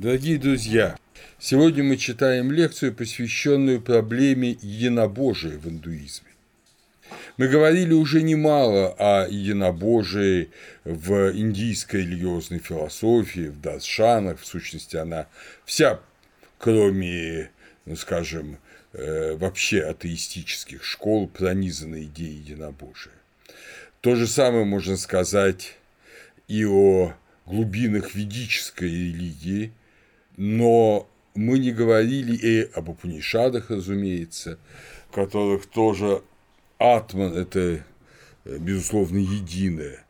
Дорогие друзья, сегодня мы читаем лекцию, посвященную проблеме единобожия в индуизме. Мы говорили уже немало о единобожии в индийской религиозной философии, в даршанах, в сущности, она вся, кроме, ну, скажем, э, вообще атеистических школ, пронизана идеей единобожия. То же самое можно сказать и о глубинах ведической религии, но мы не говорили и об Апунишадах, разумеется, которых тоже атман – это, безусловно, единое.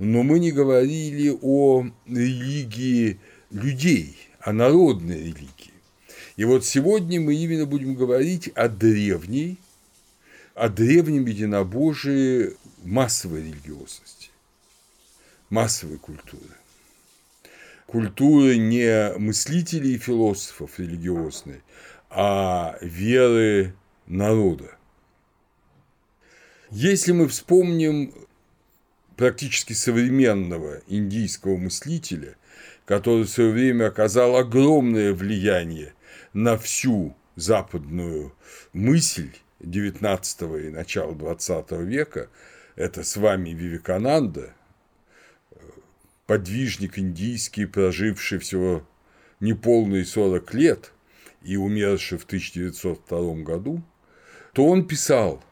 Но мы не говорили о религии людей, о народной религии. И вот сегодня мы именно будем говорить о древней, о древнем единобожии массовой религиозности, массовой культуры культуры не мыслителей и философов религиозной, а веры народа. Если мы вспомним практически современного индийского мыслителя, который в свое время оказал огромное влияние на всю западную мысль XIX и начала XX века, это с вами Вивекананда, подвижник индийский, проживший всего неполные 40 лет и умерший в 1902 году, то он писал,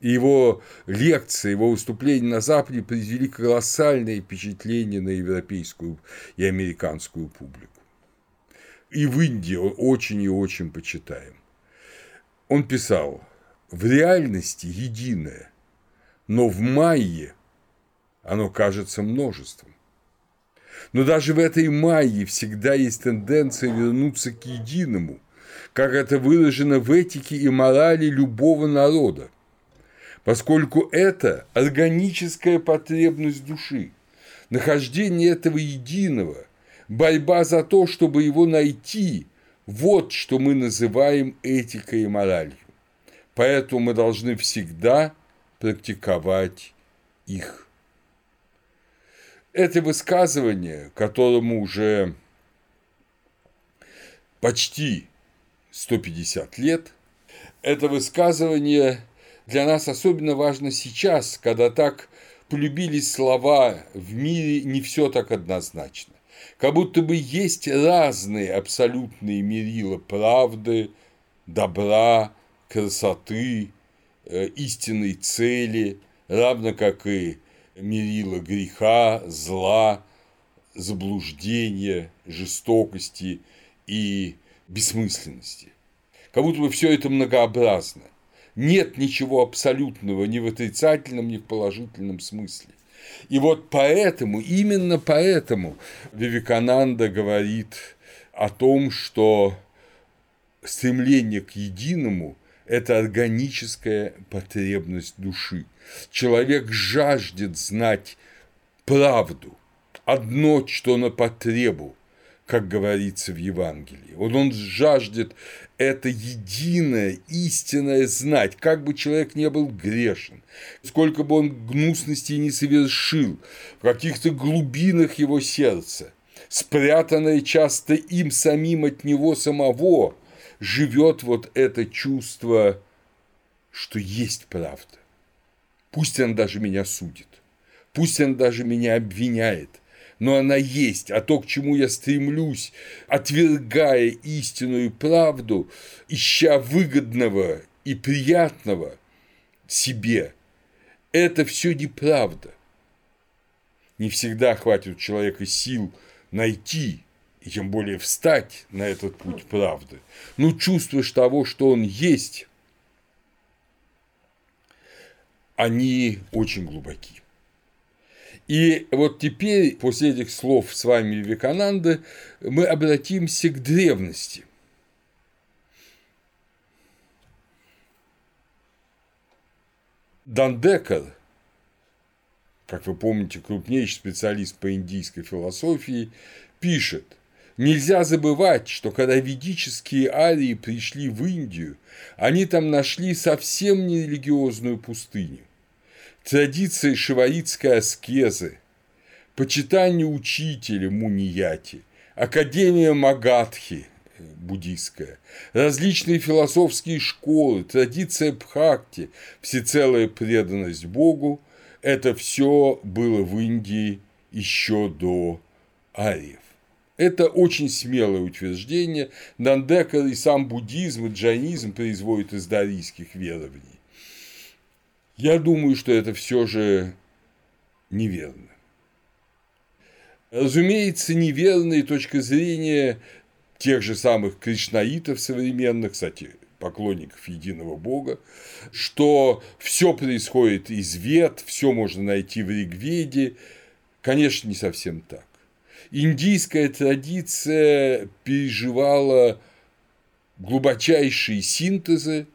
и его лекции, его выступления на Западе произвели колоссальное впечатление на европейскую и американскую публику. И в Индии он очень и очень почитаем. Он писал, в реальности единое, но в майе оно кажется множеством. Но даже в этой майе всегда есть тенденция вернуться к единому, как это выражено в этике и морали любого народа, поскольку это органическая потребность души, нахождение этого единого, борьба за то, чтобы его найти – вот что мы называем этикой и моралью. Поэтому мы должны всегда практиковать их. Это высказывание, которому уже почти 150 лет, это высказывание для нас особенно важно сейчас, когда так полюбились слова «в мире не все так однозначно». Как будто бы есть разные абсолютные мерила правды, добра, красоты, э, истинной цели, равно как и мерила греха, зла, заблуждения, жестокости и бессмысленности. Как будто бы все это многообразно. Нет ничего абсолютного ни в отрицательном, ни в положительном смысле. И вот поэтому, именно поэтому Вивекананда говорит о том, что стремление к единому – это органическая потребность души. Человек жаждет знать правду, одно, что на потребу, как говорится в Евангелии. Вот он жаждет это единое, истинное знать, как бы человек не был грешен, сколько бы он гнусностей не совершил, в каких-то глубинах его сердца, спрятанное часто им самим от него самого, живет вот это чувство, что есть правда. Пусть она даже меня судит, пусть она даже меня обвиняет, но она есть, а то, к чему я стремлюсь, отвергая истинную правду, ища выгодного и приятного себе, это все неправда. Не всегда хватит у человека сил найти и тем более встать на этот путь правды. Но чувствуешь того, что он есть, они очень глубоки. И вот теперь, после этих слов с вами Вивекананды, мы обратимся к древности. Дандекар, как вы помните, крупнейший специалист по индийской философии, пишет – Нельзя забывать, что когда ведические арии пришли в Индию, они там нашли совсем не религиозную пустыню. Традиции шиваитской аскезы, почитание учителя Мунияти, Академия Магадхи буддийская, различные философские школы, традиция Бхакти, всецелая преданность Богу – это все было в Индии еще до ариев. Это очень смелое утверждение. Дандекар и сам буддизм, и джайнизм производят из дарийских верований. Я думаю, что это все же неверно. Разумеется, неверная точка зрения тех же самых кришнаитов современных, кстати, поклонников единого Бога, что все происходит из вет, все можно найти в Ригведе. Конечно, не совсем так. Индийская традиция переживала глубочайшие синтезы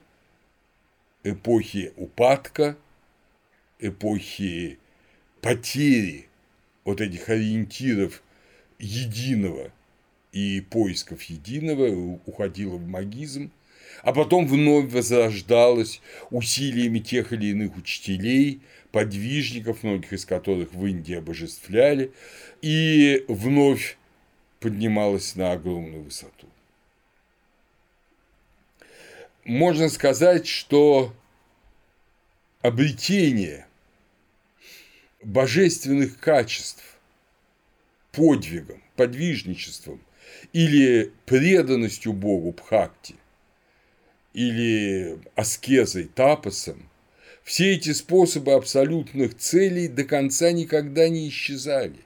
эпохи упадка, эпохи потери вот этих ориентиров единого и поисков единого уходила в магизм, а потом вновь возрождалась усилиями тех или иных учителей, подвижников, многих из которых в Индии обожествляли, и вновь поднималась на огромную высоту. Можно сказать, что обретение божественных качеств подвигом, подвижничеством или преданностью Богу Бхакти, или аскезой, тапосом, все эти способы абсолютных целей до конца никогда не исчезали.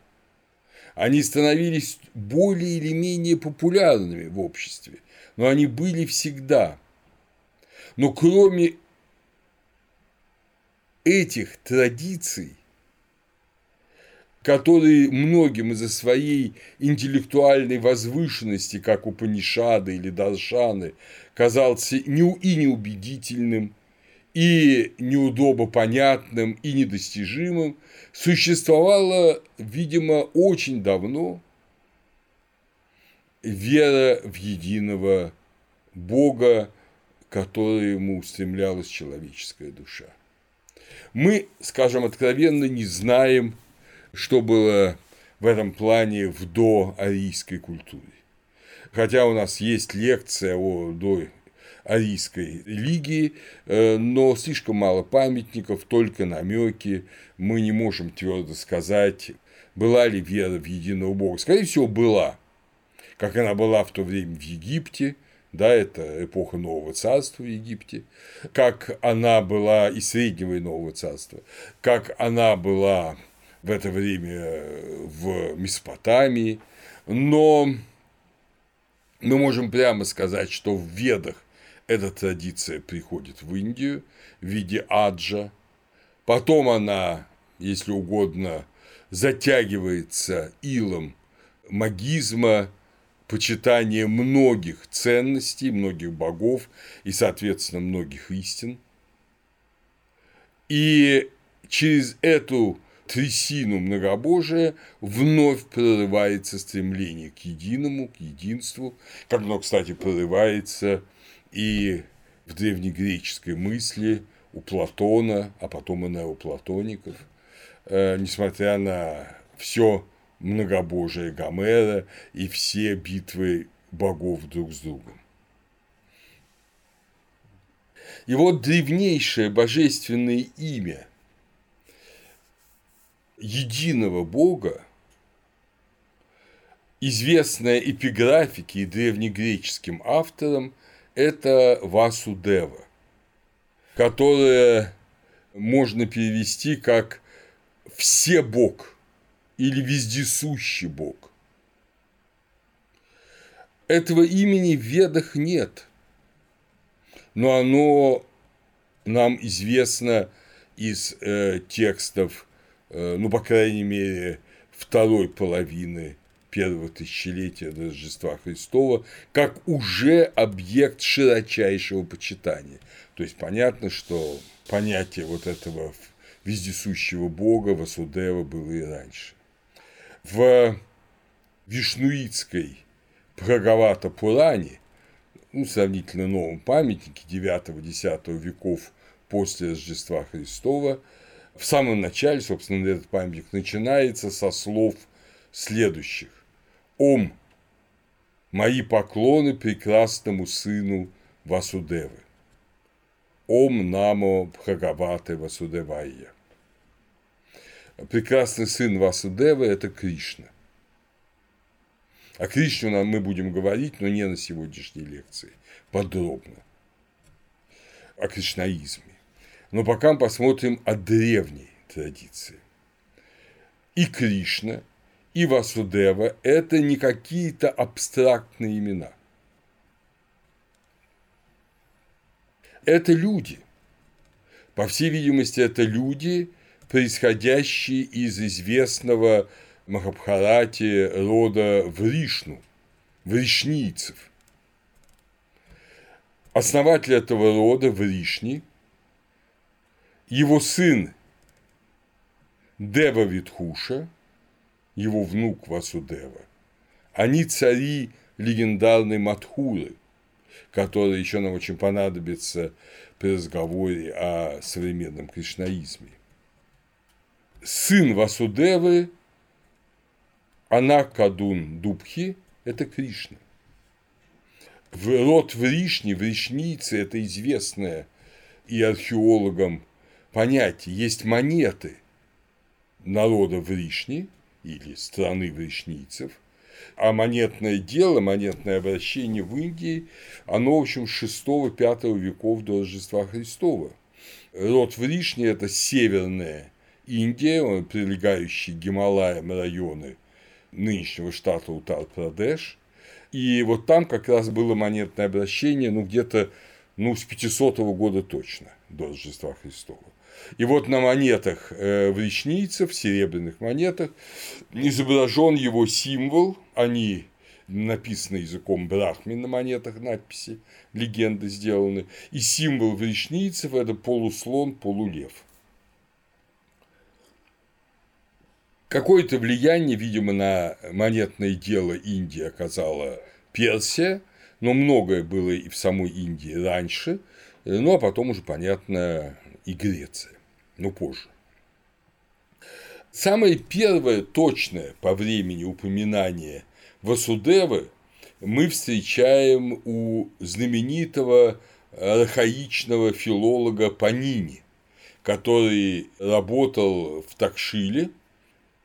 Они становились более или менее популярными в обществе, но они были всегда. Но кроме этих традиций который многим из-за своей интеллектуальной возвышенности, как у Панишады или Даршаны, казался и неубедительным, и неудобопонятным, и недостижимым, существовала, видимо, очень давно вера в единого Бога, к которому устремлялась человеческая душа. Мы, скажем откровенно, не знаем что было в этом плане в доарийской культуре. Хотя у нас есть лекция о доарийской религии, э, но слишком мало памятников, только намеки. Мы не можем твердо сказать, была ли вера в единого Бога. Скорее всего, была, как она была в то время в Египте, да, это эпоха Нового Царства в Египте, как она была и Среднего и Нового Царства, как она была в это время в Месопотамии, но мы можем прямо сказать, что в Ведах эта традиция приходит в Индию в виде аджа, потом она, если угодно, затягивается илом магизма, почитания многих ценностей, многих богов и, соответственно, многих истин. И через эту трясину многобожия вновь прорывается стремление к единому, к единству, как оно, кстати, прорывается и в древнегреческой мысли у Платона, а потом и неоплатоников, э, несмотря на все многобожие Гомера и все битвы богов друг с другом. И вот древнейшее божественное имя – единого Бога, известная эпиграфике и древнегреческим авторам, это Васудева, которое можно перевести как «все Бог» или «вездесущий Бог». Этого имени в Ведах нет, но оно нам известно из э, текстов Э, ну, по крайней мере, второй половины первого тысячелетия Рождества Христова, как уже объект широчайшего почитания. То есть понятно, что понятие вот этого вездесущего бога Васудева было и раньше. В Вишнуитской Прагавата Пуране, ну, сравнительно новом памятнике 9-10 веков после Рождества Христова, в самом начале, собственно, этот памятник начинается со слов следующих. Ом мои поклоны прекрасному сыну Васудевы. Ом намо Бхагаваты Васудевайя. Прекрасный сын Васудевы – это Кришна. О Кришне мы будем говорить, но не на сегодняшней лекции, подробно. О кришнаизме. Но пока посмотрим о древней традиции. И Кришна, и Васудева – это не какие-то абстрактные имена. Это люди. По всей видимости, это люди, происходящие из известного Махабхарате рода Вришну, вришнийцев. Основатель этого рода Вришни, его сын Дева Витхуша, его внук Васудева, они цари легендарной Матхуры, которая еще нам очень понадобится при разговоре о современном кришнаизме. Сын Васудевы, Анакадун Дубхи – это Кришна. В род Вришни, вришницы – это известное и археологам понятие. Есть монеты, народа Вришни или страны вришнийцев, а монетное дело, монетное обращение в Индии, оно, в общем, с 6-5 веков до Рождества Христова. Род Вришни – это северная Индия, прилегающие к Гималаям районы нынешнего штата Утар-Прадеш. И вот там как раз было монетное обращение, ну, где-то ну, с 500 года точно, до Рождества Христова. И вот на монетах э, вречнийцев, серебряных монетах, изображен его символ, они написаны языком брахми на монетах надписи, легенды сделаны, и символ вречнийцев – это полуслон, полулев. Какое-то влияние, видимо, на монетное дело Индии оказала Персия, но многое было и в самой Индии раньше, ну а потом уже, понятно, и Греция, но позже. Самое первое точное по времени упоминание Васудевы мы встречаем у знаменитого архаичного филолога Панини, который работал в Такшиле.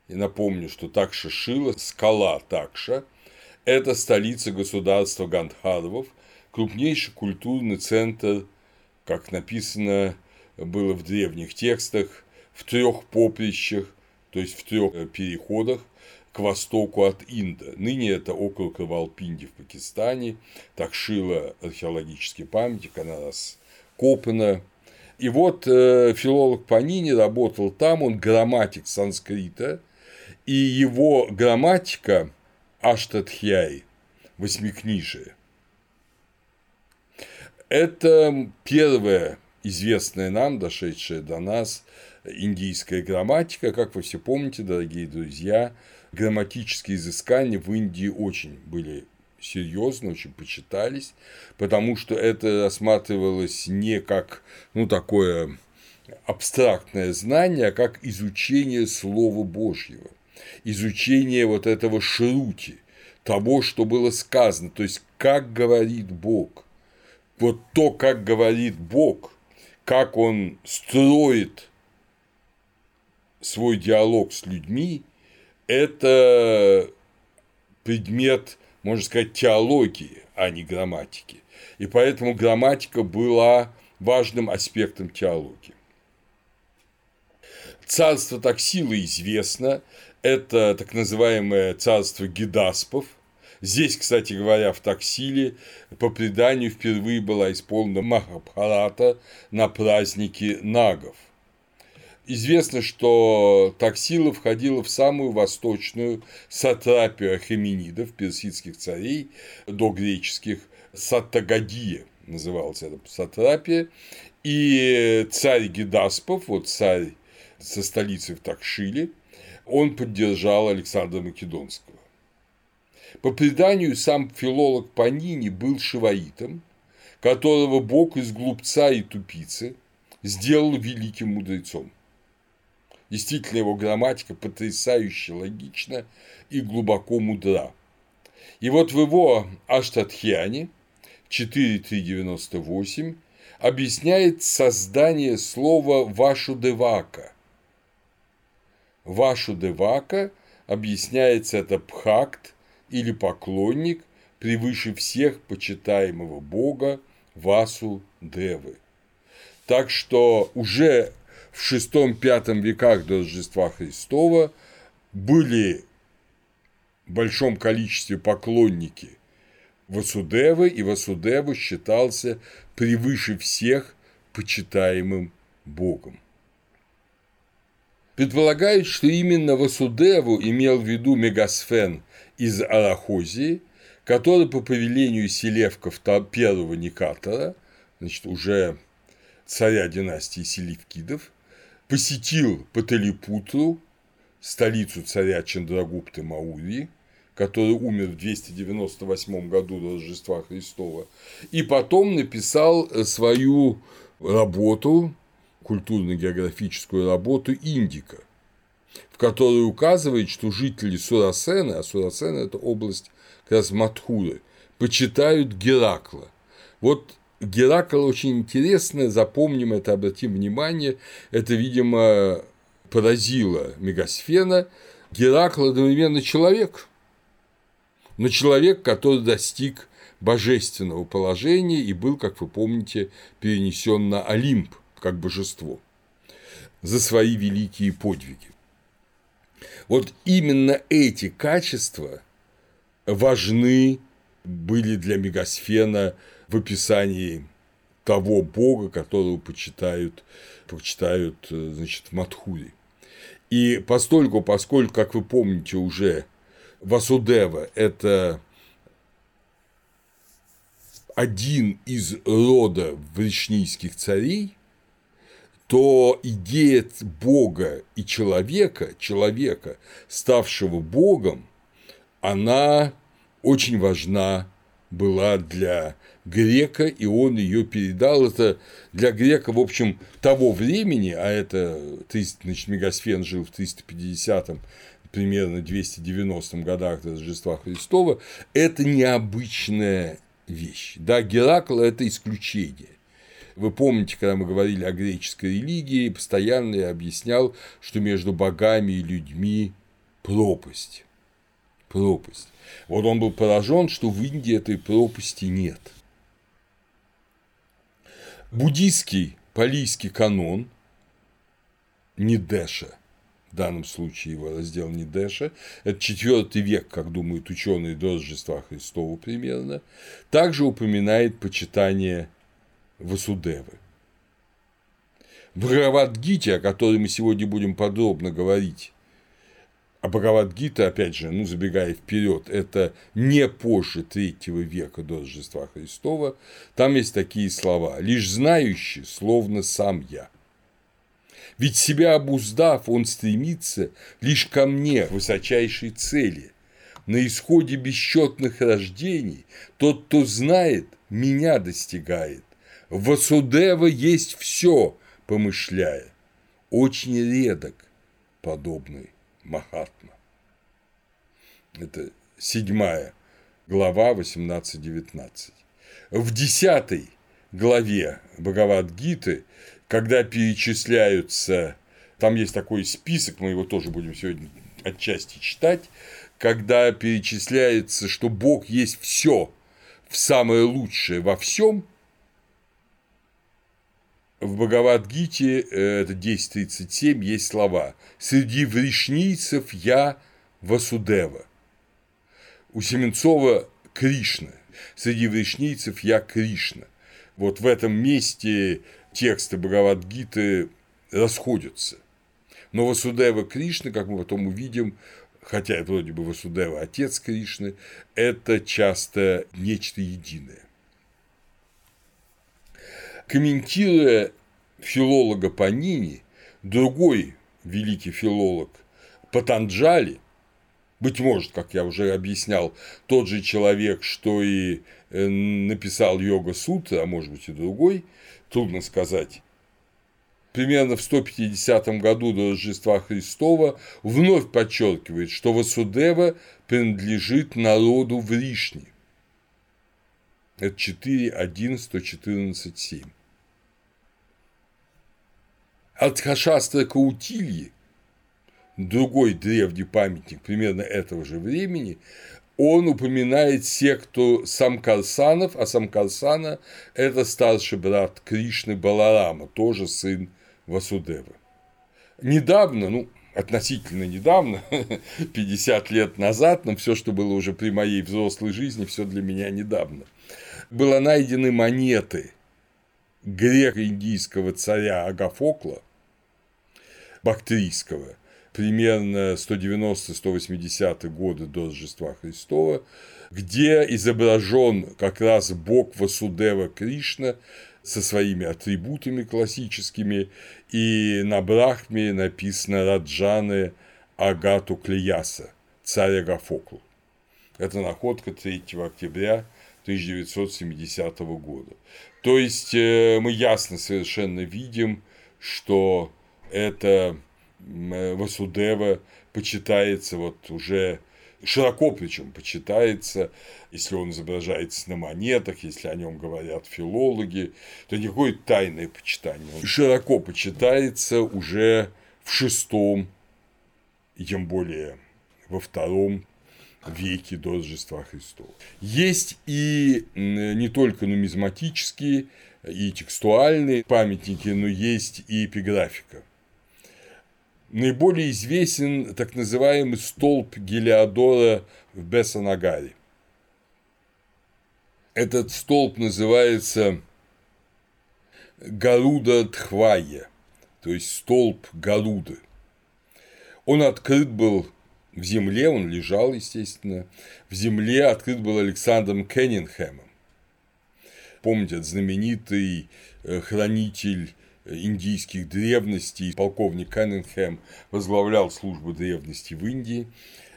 И напомню, что Такша Шила, скала Такша – это столица государства Гандхарвов, крупнейший культурный центр, как написано было в древних текстах в трех поприщах, то есть в трех э, переходах к востоку от Инда. Ныне это округ Равалпинди в Пакистане, Такшила археологический памятник, она раскопана. И вот э, филолог Панини работал там, он грамматик санскрита, и его грамматика Аштатхьяй, восьмикнижие, это первое известная нам, дошедшая до нас индийская грамматика. Как вы все помните, дорогие друзья, грамматические изыскания в Индии очень были серьезно, очень почитались, потому что это рассматривалось не как ну, такое абстрактное знание, а как изучение Слова Божьего, изучение вот этого шрути, того, что было сказано, то есть как говорит Бог. Вот то, как говорит Бог – как он строит свой диалог с людьми, это предмет, можно сказать, теологии, а не грамматики. И поэтому грамматика была важным аспектом теологии. Царство Таксила известно, это так называемое царство Гидаспов, Здесь, кстати говоря, в Таксиле по преданию впервые была исполнена Махабхарата на празднике нагов. Известно, что Таксила входила в самую восточную сатрапию ахеменидов, персидских царей, до греческих Саттагадия называлась эта сатрапия, и царь Гидаспов, вот царь со столицей в Такшиле, он поддержал Александра Македонского. По преданию, сам филолог Панини был шиваитом, которого Бог из глупца и тупицы сделал великим мудрецом. Действительно, его грамматика потрясающе логична и глубоко мудра. И вот в его Аштатхиане 4398 объясняет создание слова «вашудевака». «Вашудевака» объясняется это пхакт или поклонник превыше всех почитаемого бога Васу Девы. Так что уже в VI-V веках до Рождества Христова были в большом количестве поклонники Васудевы, и Васудева считался превыше всех почитаемым богом. Предполагают, что именно Васудеву имел в виду Мегасфен из Арахозии, который по повелению селевков первого Никатора, значит, уже царя династии Селевкидов, посетил Паталипутру, столицу царя Чандрагупты Маурии, который умер в 298 году до Рождества Христова, и потом написал свою работу, культурно-географическую работу «Индика», в которой указывает, что жители Сурасена, а Сурасена – это область как раз Матхуры, почитают Геракла. Вот Геракл очень интересно, запомним это, обратим внимание, это, видимо, поразило Мегасфена. Геракл одновременно человек, но человек, который достиг божественного положения и был, как вы помните, перенесен на Олимп как божество за свои великие подвиги. Вот именно эти качества важны были для Мегасфена в описании того бога, которого почитают, почитают значит, в Матхуре. И постольку, поскольку, как вы помните, уже Васудева – это один из рода вречнийских царей, то идея Бога и человека, человека, ставшего Богом, она очень важна была для грека, и он ее передал. Это для грека, в общем, того времени, а это значит, Мегасфен жил в 350-м, примерно 290 годах до Рождества Христова, это необычная вещь. Да, Геракл – это исключение. Вы помните, когда мы говорили о греческой религии, постоянно я объяснял, что между богами и людьми пропасть. Пропасть. Вот он был поражен, что в Индии этой пропасти нет. Буддийский палийский канон Нидеша, в данном случае его раздел Нидеша, это четвертый век, как думают ученые до Рождества Христова примерно, также упоминает почитание Васудевы. В Бхагавадгите, о которой мы сегодня будем подробно говорить, а Бхагавадгита, опять же, ну, забегая вперед, это не позже третьего века до Рождества Христова, там есть такие слова «лишь знающий, словно сам я». Ведь себя обуздав, он стремится лишь ко мне, высочайшей цели. На исходе бесчетных рождений тот, кто знает, меня достигает. Васудева есть все, помышляя. Очень редок подобный Махатма. Это седьмая глава 18-19. В десятой главе Бхагавад-гиты, когда перечисляются, там есть такой список, мы его тоже будем сегодня отчасти читать, когда перечисляется, что Бог есть все, в самое лучшее во всем – в Бхагавадгите, э, это 10.37, есть слова «Среди вришнийцев я Васудева». У Семенцова Кришна. Среди вришнийцев я Кришна. Вот в этом месте тексты Бхагавадгиты расходятся. Но Васудева Кришна, как мы потом увидим, хотя это вроде бы Васудева отец Кришны, это часто нечто единое. Комментируя филолога Панини, другой великий филолог Патанджали, быть может, как я уже объяснял, тот же человек, что и э, написал йога сутра, а может быть и другой, трудно сказать, примерно в 150 году до Рождества Христова вновь подчеркивает, что Васудева принадлежит народу Вришни. Это 4, 1, 114, 7. От Хашастра Каутильи, другой древний памятник примерно этого же времени, он упоминает секту Самкарсанов, а Самкарсана – это старший брат Кришны Баларама, тоже сын Васудевы. Недавно, ну, относительно недавно, 50 лет назад, но все, что было уже при моей взрослой жизни, все для меня недавно, было найдены монеты греко-индийского царя Агафокла, бактрийского – примерно 190-180 годы до Рождества Христова, где изображен как раз бог Васудева Кришна со своими атрибутами классическими, и на Брахме написано Раджаны Агату Клеяса, царь Агафокл. Это находка 3 октября 1970 года. То есть э, мы ясно совершенно видим, что это Э, Васудева почитается вот уже широко причем почитается, если он изображается на монетах, если о нем говорят филологи, то никакое тайное почитание. Он широко почитается уже в шестом, тем более во втором веке до Рождества Христова. Есть и не только нумизматические и текстуальные памятники, но есть и эпиграфика – наиболее известен так называемый столб Гелиодора в Бессанагаре. Этот столб называется Гаруда Тхвая, то есть столб Гаруды. Он открыт был в земле, он лежал, естественно, в земле открыт был Александром Кеннингхэмом. Помните, знаменитый э, хранитель индийских древностей. Полковник Каннингхэм возглавлял службу древности в Индии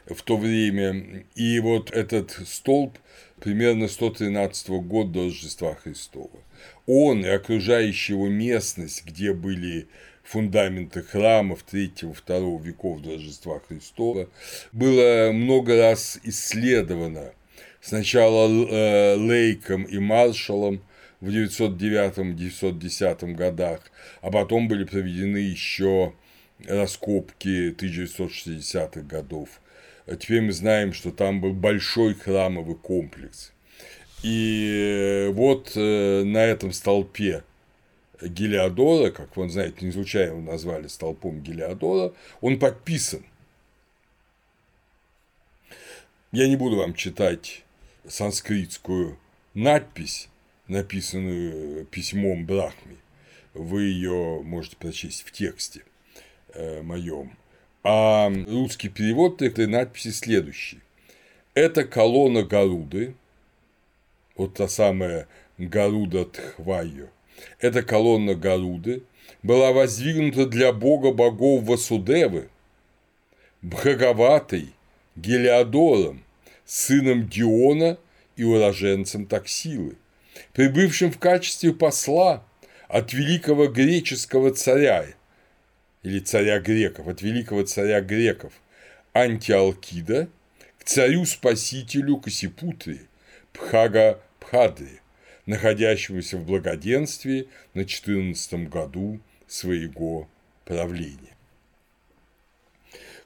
в то время. И вот этот столб примерно 113 года до Рождества Христова. Он и окружающая его местность, где были фундаменты храмов 3-2 веков до Рождества Христова, было много раз исследовано. Сначала э, Лейком и Маршалом, в 909-910 годах, а потом были проведены еще раскопки 1960-х годов. Теперь мы знаем, что там был большой храмовый комплекс. И вот э, на этом столпе Гелиодора, как вы знаете, не случайно его назвали столпом Гелиодора, он подписан. Я не буду вам читать санскритскую надпись, написанную письмом Брахми. Вы ее можете прочесть в тексте э, моем. А русский перевод этой надписи следующий. Это колонна Гаруды, вот та самая Гаруда Тхвайо, эта колонна Гаруды была воздвигнута для бога богов Васудевы, Бхагаватой, Гелиодором, сыном Диона и уроженцем Таксилы прибывшим в качестве посла от великого греческого царя или царя греков, от великого царя греков Антиалкида к царю-спасителю Касипутри Пхага Пхадри, находящемуся в благоденствии на 14 году своего правления.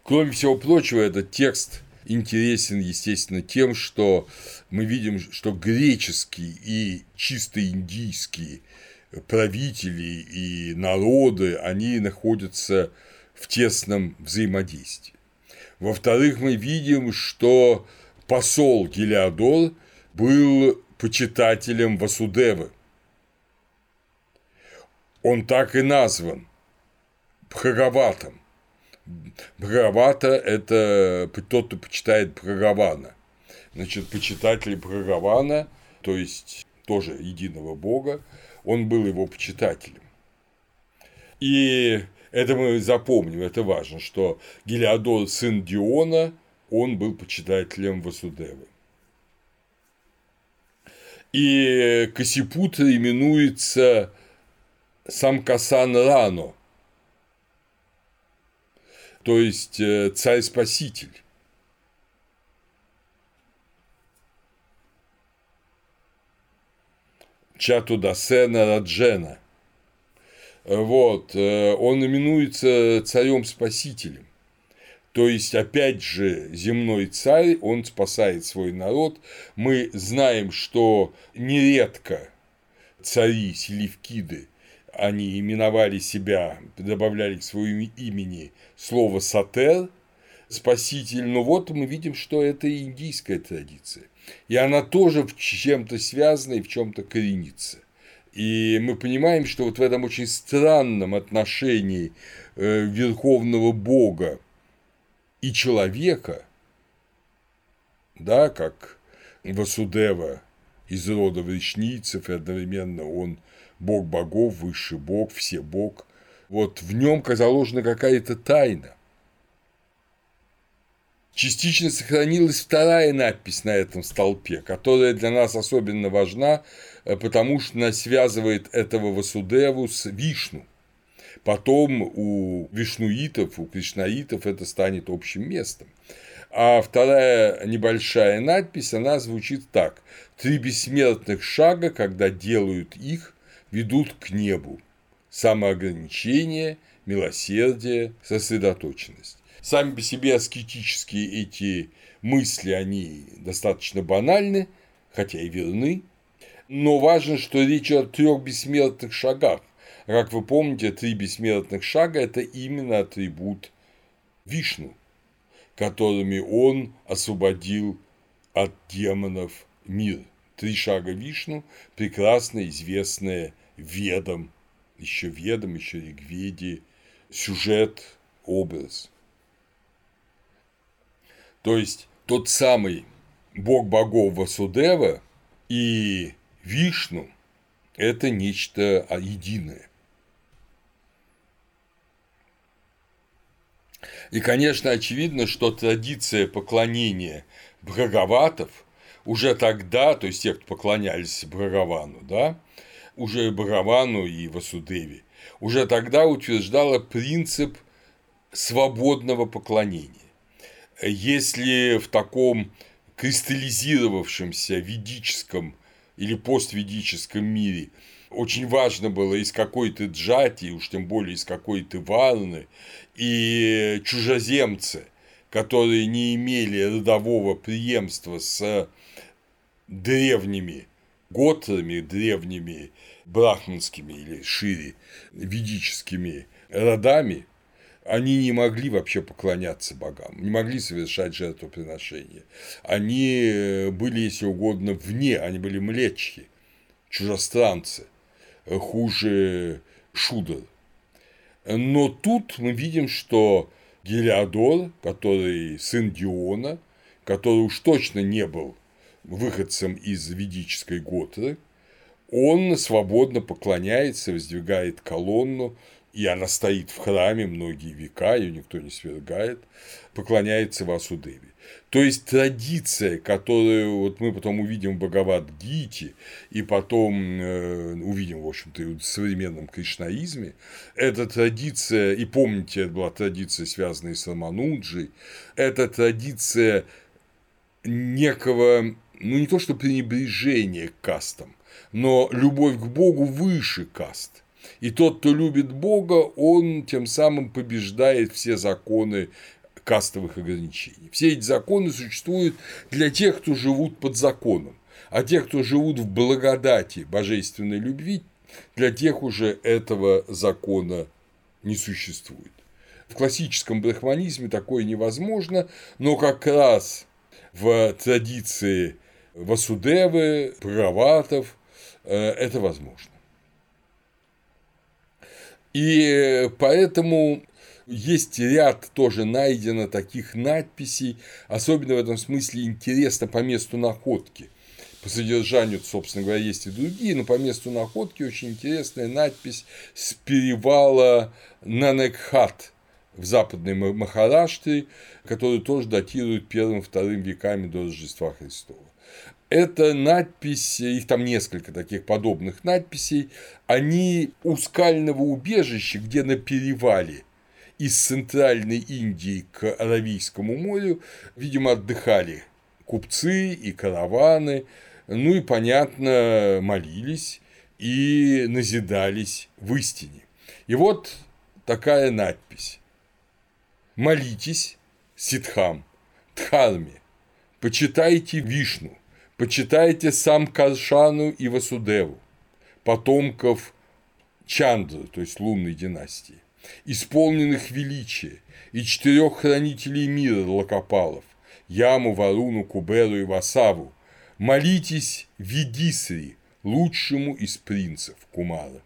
Кроме всего прочего, этот текст интересен, естественно, тем, что мы видим, что греческие и чисто индийские правители и народы, они находятся в тесном взаимодействии. Во-вторых, мы видим, что посол Гелиодор был почитателем Васудевы. Он так и назван Бхагаватом. Бхагавата – это тот, кто почитает Бхагавана. Значит, почитатель Бхагавана, то есть тоже единого Бога, он был его почитателем. И это мы запомним, это важно, что Гелиодор, сын Диона, он был почитателем Васудевы. И Касипута именуется сам Касан Рано, то есть э, царь-спаситель. Чату Дасена Раджена. Вот, э, он именуется царем-спасителем. То есть, опять же, земной царь, он спасает свой народ. Мы знаем, что нередко цари Селевкиды, они именовали себя, добавляли к своему имени слово «сатер», спаситель, но вот мы видим, что это индийская традиция. И она тоже в чем-то связана и в чем-то коренится. И мы понимаем, что вот в этом очень странном отношении э, Верховного Бога и человека, да, как Васудева из рода вречницев, и одновременно он бог богов, высший бог, все бог, вот в нем заложена какая-то тайна. Частично сохранилась вторая надпись на этом столпе, которая для нас особенно важна, э, потому что она связывает этого Васудеву с Вишну – Потом у вишнуитов, у кришнаитов это станет общим местом. А вторая небольшая надпись, она звучит так. Три бессмертных шага, когда делают их, ведут к небу. Самоограничение, милосердие, сосредоточенность. Сами по себе аскетические эти мысли, они достаточно банальны, хотя и верны, но важно, что речь о трех бессмертных шагах, как вы помните, три бессмертных шага – это именно атрибут Вишну, которыми он освободил от демонов мир. Три шага Вишну, прекрасно известные ведом, еще ведом, еще Ригведи, сюжет, образ. То есть тот самый бог богов Васудева и Вишну – это нечто единое. И, конечно, очевидно, что традиция поклонения Бхагаватов уже тогда, то есть тех, кто поклонялись Бхагавану, да, уже Бхагавану и Васудеви, уже тогда утверждала принцип свободного поклонения. Если в таком кристаллизировавшемся ведическом или постведическом мире очень важно было из какой то джати, уж тем более из какой то варны, и чужеземцы, которые не имели родового преемства с древними готрами, древними брахманскими или шире ведическими родами, они не могли вообще поклоняться богам, не могли совершать жертвоприношения. Они были, если угодно, вне, они были млечки, чужестранцы, хуже шудр. Но тут мы видим, что Гелиодор, который сын Диона, который уж точно не был выходцем из ведической Готры, он свободно поклоняется, воздвигает колонну, и она стоит в храме многие века, ее никто не свергает, поклоняется Васудеве. То есть традиция, которую вот мы потом увидим в Бхагавад-гите и потом э, увидим, в общем-то, и в современном кришнаизме, эта традиция, и помните, это была традиция, связанная с Рамануджей, это традиция некого, ну не то что пренебрежения к кастам, но любовь к Богу выше каст. И тот, кто любит Бога, он тем самым побеждает все законы кастовых ограничений. Все эти законы существуют для тех, кто живут под законом, а те, кто живут в благодати божественной любви, для тех уже этого закона не существует. В классическом брахманизме такое невозможно, но как раз в традиции Васудевы, Праватов это возможно. И поэтому есть ряд тоже найдено таких надписей, особенно в этом смысле интересно по месту находки. По содержанию, собственно говоря, есть и другие, но по месту находки очень интересная надпись с перевала Нанекхат в западной Махараштре, которую тоже датируют первым-вторым веками до Рождества Христова. Это надпись, их там несколько таких подобных надписей, они у скального убежища, где на перевале из центральной Индии к Аравийскому морю, видимо, отдыхали купцы и караваны, ну и, понятно, молились и назидались в истине. И вот такая надпись. Молитесь ситхам, дхарме, почитайте Вишну, почитайте сам Каршану и Васудеву, потомков Чандры, то есть лунной династии, исполненных величия, и четырех хранителей мира Лакопалов, Яму, Варуну, Куберу и Васаву, молитесь Видисри, лучшему из принцев Кумара.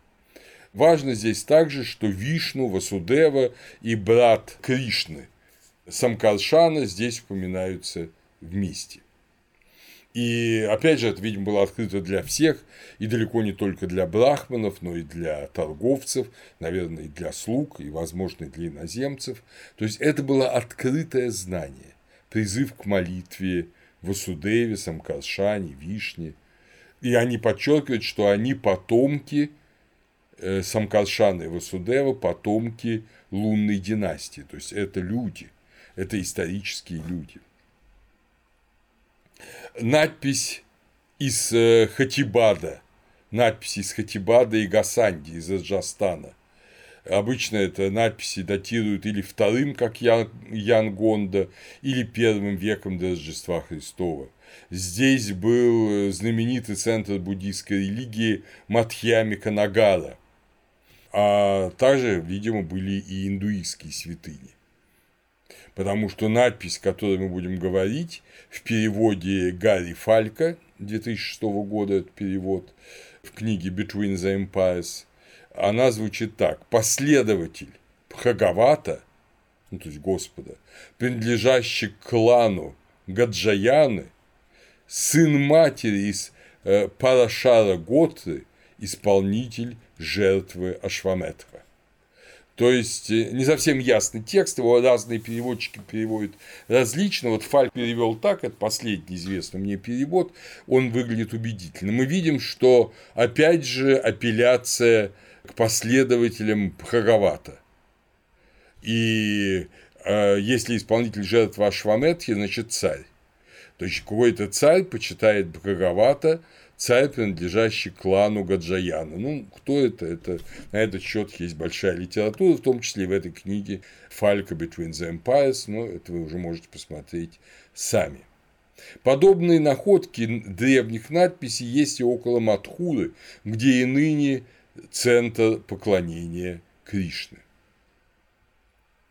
Важно здесь также, что Вишну, Васудева и брат Кришны Самкаршана здесь упоминаются вместе. И опять же, это, видимо, было открыто для всех, и далеко не только для брахманов, но и для торговцев, наверное, и для слуг, и, возможно, и для иноземцев. То есть это было открытое знание, призыв к молитве Васудеве, Самкаршане, Вишне. И они подчеркивают, что они потомки э, Самкаршана и Васудева, потомки лунной династии. То есть это люди, это исторические люди надпись из э, Хатибада, надпись из Хатибада и Гасанди из Аджастана. Обычно это надписи датируют или вторым, как Ян, Ян или первым веком до Рождества Христова. Здесь был знаменитый центр буддийской религии Мадхьямика Нагара, а также, видимо, были и индуистские святыни потому что надпись, о которой мы будем говорить, в переводе Гарри Фалька 2006 года, это перевод в книге Between the Empires, она звучит так. Последователь Бхагавата, ну, то есть Господа, принадлежащий к клану Гаджаяны, сын матери из э, Парашара Готры, исполнитель жертвы Ашваметха. То есть э, не совсем ясный текст, его разные переводчики переводят различно. Вот Фаль перевел так, это последний известный мне перевод, он выглядит убедительно. Мы видим, что опять же апелляция к последователям Бхагавата. И э, если исполнитель жертвы Ашваметхи, значит царь. То есть какой-то царь почитает Бхагавата, царь, принадлежащий клану Гаджаяна. Ну, кто это? это? На этот счет есть большая литература, в том числе и в этой книге Фалька Between the Empires, но это вы уже можете посмотреть сами. Подобные находки древних надписей есть и около Мадхуры, где и ныне центр поклонения Кришны.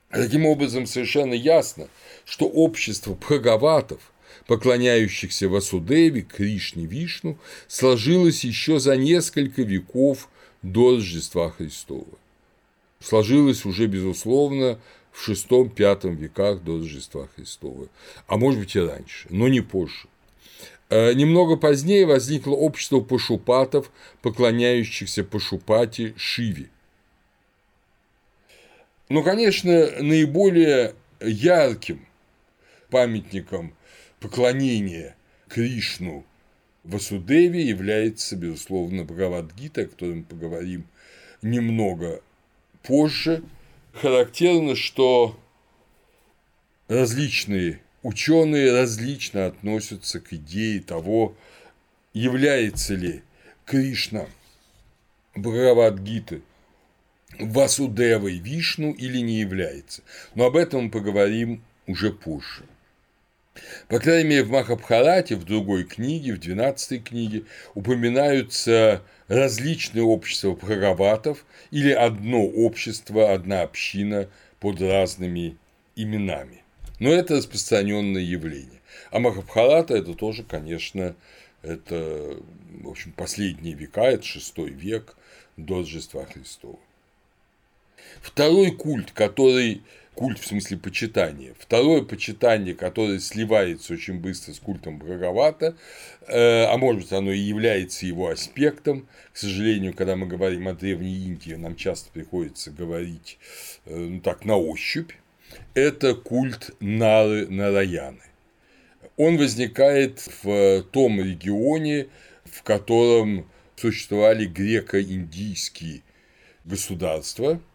Таким образом, совершенно ясно, что общество Бхагаватов – поклоняющихся Васудеве, Кришне, Вишну, сложилось еще за несколько веков до Рождества Христова. Сложилось уже, безусловно, в VI-V веках до Рождества Христова, а может быть и раньше, но не позже. Э, немного позднее возникло общество пашупатов, поклоняющихся пашупате Шиве. Но, конечно, наиболее ярким памятником поклонение Кришну Васудеве является, безусловно, Бхагавадгита, о котором поговорим немного позже. Характерно, что различные ученые различно относятся к идее того, является ли Кришна Бхагавадгиты Васудевой Вишну или не является. Но об этом мы поговорим уже позже. По крайней мере, в Махабхарате, в другой книге, в 12 книге, упоминаются различные общества прагаватов или одно общество, одна община под разными именами. Но это распространенное явление. А Махабхарата это тоже, конечно, это, в общем, последние века, это шестой век до Рождества Христова. Второй культ, который культ в смысле почитания. Второе почитание, которое сливается очень быстро с культом Бхагавата, э, а может быть оно и является его аспектом. К сожалению, когда мы говорим о Древней Индии, нам часто приходится говорить э, ну, так на ощупь. Это культ Нары Нараяны. Он возникает в том регионе, в котором существовали греко-индийские государства –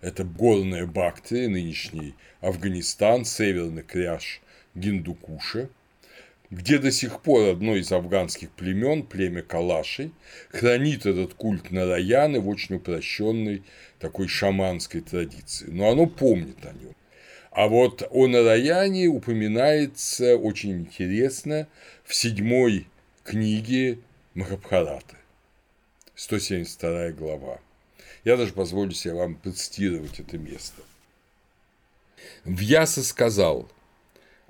это горная Бактрия, нынешний Афганистан, северный кряж Гиндукуша, где до сих пор одно из афганских племен, племя Калашей, хранит этот культ Нараяны в очень упрощенной такой шаманской традиции. Но оно помнит о нем. А вот о Нараяне упоминается очень интересно в седьмой книге Махабхараты, 172 глава. Я даже позволю себе вам процитировать это место. Вьяса сказал,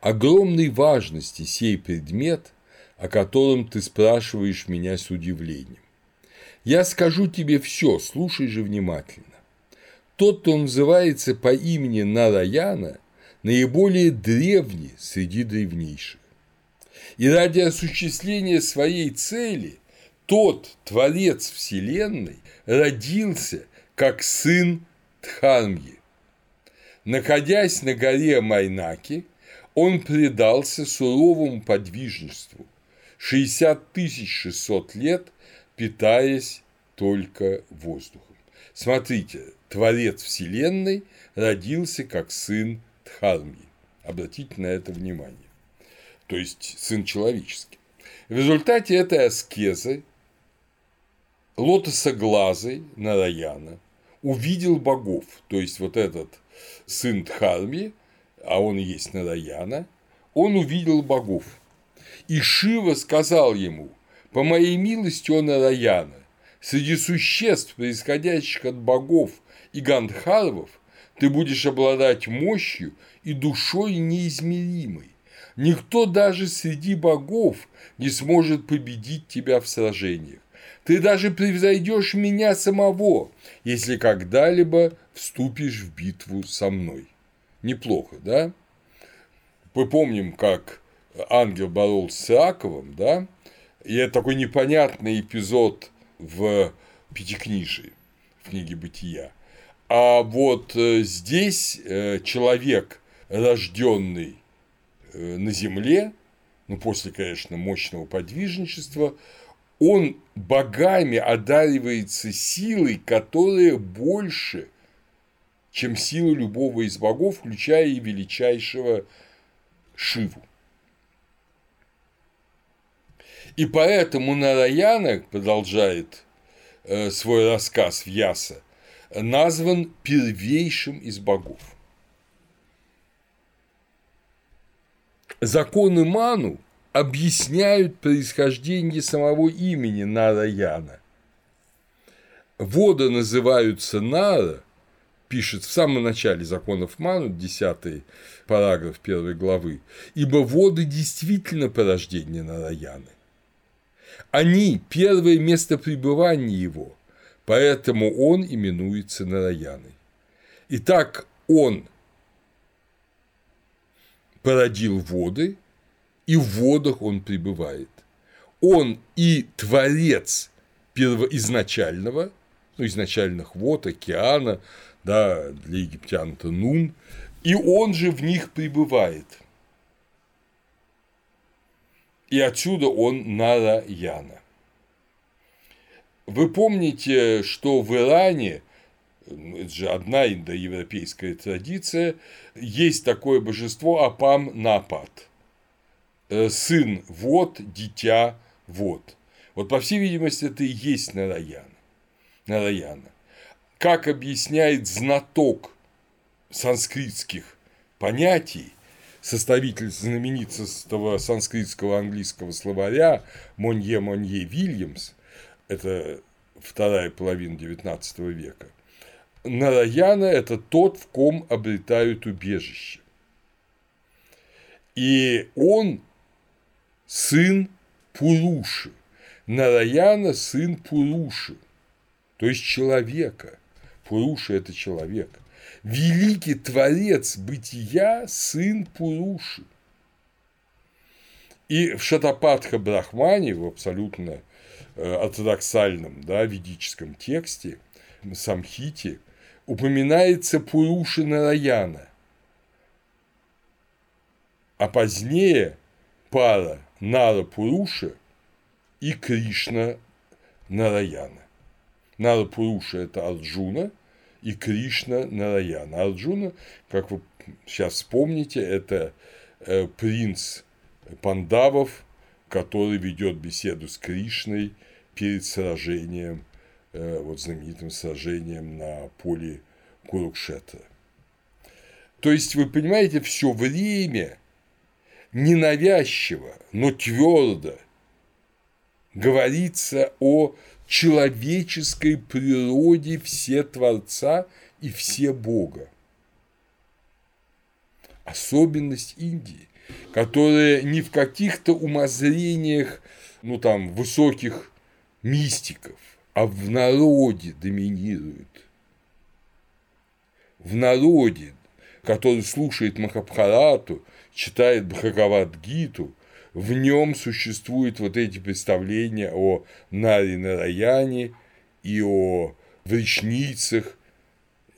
огромной важности сей предмет, о котором ты спрашиваешь меня с удивлением. Я скажу тебе все, слушай же внимательно. Тот, кто называется по имени Нараяна, наиболее древний среди древнейших. И ради осуществления своей цели тот Творец Вселенной родился как сын Дхармьи. Находясь на горе Майнаки, он предался суровому подвижничеству, 60 600 лет питаясь только воздухом. Смотрите, Творец Вселенной родился как сын Дхармьи. Обратите на это внимание. То есть сын человеческий. В результате этой аскезы лотосоглазый Нараяна увидел богов, то есть вот этот сын Дхарми, а он есть Нараяна, он увидел богов. И Шива сказал ему, по моей милости, он Нараяна, среди существ, происходящих от богов и гандхарвов, ты будешь обладать мощью и душой неизмеримой. Никто даже среди богов не сможет победить тебя в сражениях. Ты даже превзойдешь меня самого, если когда-либо вступишь в битву со мной. Неплохо, да? Мы помним, как ангел боролся с Иаковом, да? И это такой непонятный эпизод в Пятикнижии, в книге Бытия. А вот э, здесь э, человек, рожденный э, на земле, ну, после, конечно, мощного подвижничества, он богами одаривается силой, которая больше, чем сила любого из богов, включая и величайшего Шиву. И поэтому Нараяна, продолжает свой рассказ в Яса, назван первейшим из богов. Законы Ману объясняют происхождение самого имени Нараяна. Воды называются Нара, пишет в самом начале законов Ману, 10 параграф 1 главы, ибо воды действительно порождение Нараяны. Они – первое место пребывания его, Поэтому он именуется Нараяной. Итак, он породил воды, и в водах он пребывает. Он и творец первоизначального, ну, изначальных вод, океана, да, для египтян это Нун, и он же в них пребывает. И отсюда он Нараяна. Вы помните, что в Иране, это же одна индоевропейская традиция, есть такое божество Апам Напат, э, сын вот, дитя вот. Вот, по всей видимости, это и есть Нараяна. Нараяна. Как объясняет знаток санскритских понятий, составитель знаменитого санскритского английского словаря Монье Монье Вильямс, это вторая половина XIX века. Нараяна – это тот, в ком обретают убежище. И он сын Пуруши. Нараяна – сын Пуруши, то есть человека. Пуруши – это человек. Великий творец бытия – сын Пуруши. И в Шатапатха Брахмане, в абсолютно Э, ортодоксальном да, ведическом тексте, Самхите, упоминается Пуруша Нараяна, а позднее пара Нара Пуруша и Кришна Нараяна. Нара Пуруша – это Арджуна, и Кришна Нараяна. Арджуна, как вы сейчас вспомните, это принц Пандавов, который ведет беседу с Кришной перед сражением, вот знаменитым сражением на поле Курукшетра. То есть, вы понимаете, все время ненавязчиво, но твердо говорится о человеческой природе все Творца и все Бога. Особенность Индии, которая не в каких-то умозрениях, ну там, высоких мистиков, а в народе доминирует. В народе, который слушает Махабхарату, читает Бхагават-гиту, в нем существуют вот эти представления о Нари Нараяне и о вречницах,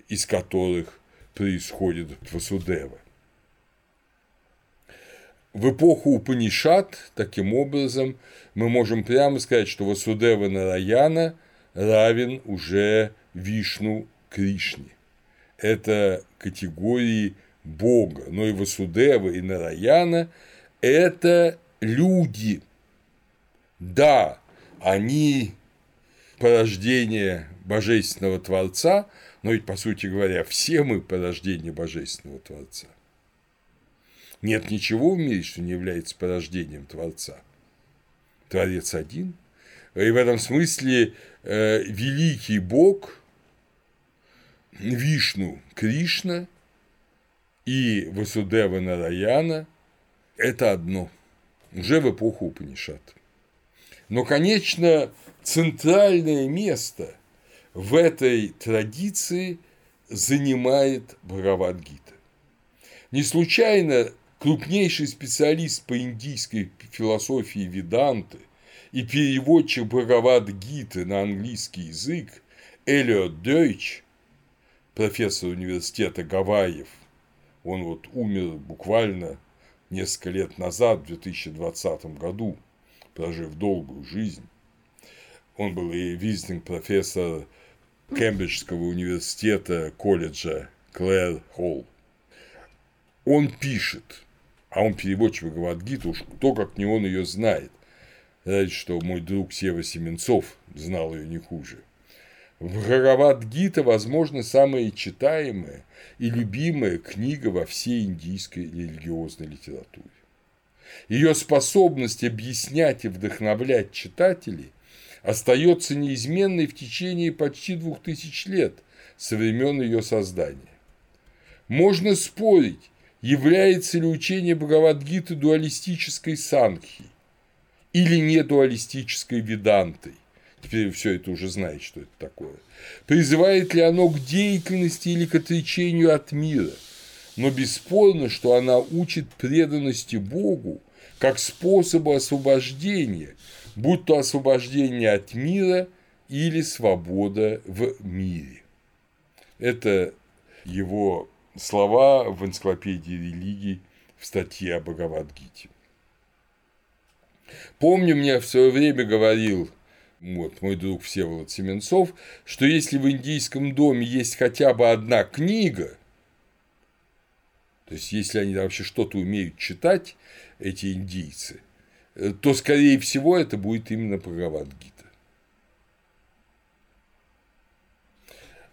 из которых происходит Васудева. В эпоху Упанишат, таким образом, мы можем прямо сказать, что Васудева Нараяна равен уже Вишну Кришне. Это категории Бога, но и Васудева, и Нараяна – это люди. Да, они порождение Божественного Творца, но ведь, по сути говоря, все мы порождение Божественного Творца. Нет ничего в мире, что не является порождением Творца. Творец один. И в этом смысле э, великий Бог, Вишну Кришна и Васудева Нараяна – это одно – уже в эпоху Упанишат. Но, конечно, центральное место в этой традиции занимает Бхагавадгита. Не случайно крупнейший специалист по индийской философии Веданты и переводчик Бхагавадгиты на английский язык Элиот Дойч, профессор университета Гавайев, он вот умер буквально несколько лет назад, в 2020 году, прожив долгую жизнь. Он был и визитинг профессор Кембриджского университета колледжа Клэр Холл. Он пишет, а он переводчик Бхагавадгиты, уж кто как не он ее знает. Знаете, что мой друг Сева Семенцов знал ее не хуже. Бхагавад-гита, возможно, самая читаемая и любимая книга во всей индийской религиозной литературе. Ее способность объяснять и вдохновлять читателей остается неизменной в течение почти двух тысяч лет со времен ее создания. Можно спорить, является ли учение Бхагавадгиты дуалистической санхи или не дуалистической ведантой теперь все это уже знает, что это такое. Призывает ли оно к деятельности или к отречению от мира? Но бесспорно, что она учит преданности Богу как способу освобождения, будь то освобождение от мира или свобода в мире. Это его слова в энциклопедии религий в статье о Бхагавадгите. Помню, мне в свое время говорил вот, мой друг Всеволод Семенцов, что если в индийском доме есть хотя бы одна книга, то есть если они вообще что-то умеют читать, эти индийцы, э, то, скорее всего, это будет именно Бхагавадгита.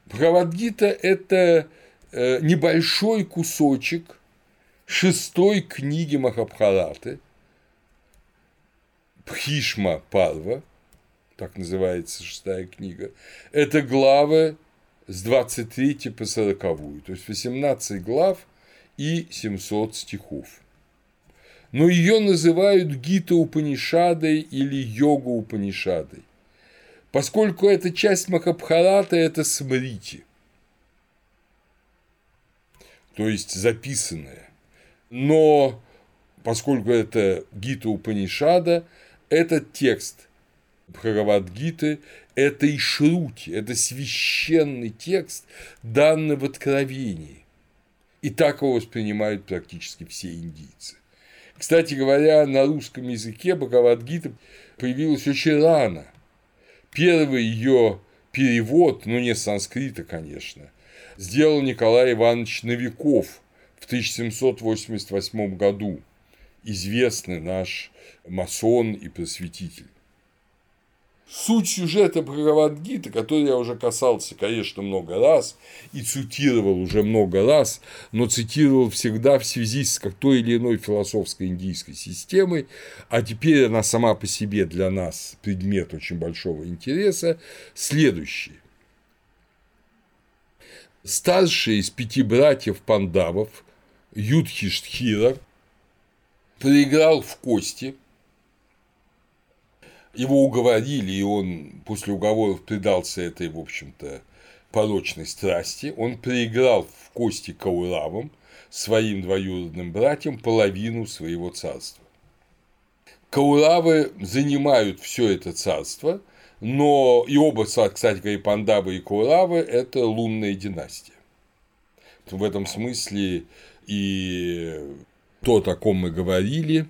Бхагавадгита – это э, небольшой кусочек шестой книги Махабхараты, Пхишма Парва – так называется шестая книга, это главы с 23 по 40, то есть 18 глав и 700 стихов. Но ее называют Гита Упанишадой или Йога Упанишадой, поскольку эта часть Махабхарата – это смрити, то есть записанная. Но поскольку это Гита Упанишада, этот текст Бхагавадгиты – это и Ишрути, это священный текст, данный в Откровении. И так его воспринимают практически все индийцы. Кстати говоря, на русском языке Бхагавадгита появилась очень рано. Первый ее перевод, ну не с санскрита, конечно, сделал Николай Иванович Новиков в 1788 году, известный наш масон и просветитель. Суть сюжета Бхагавадгиты, который я уже касался, конечно, много раз и цитировал уже много раз, но цитировал всегда в связи с той или иной философской индийской системой, а теперь она сама по себе для нас предмет очень большого интереса, следующий. Старший из пяти братьев Пандавов, Юдхиштхира, проиграл в кости – его уговорили, и он после уговоров предался этой, в общем-то, порочной страсти. Он проиграл в кости Кауравам, своим двоюродным братьям, половину своего царства. Кауравы занимают все это царство, но и оба, кстати говоря, Пандавы, и Кауравы – это лунная династия. В этом смысле и то, о ком мы говорили,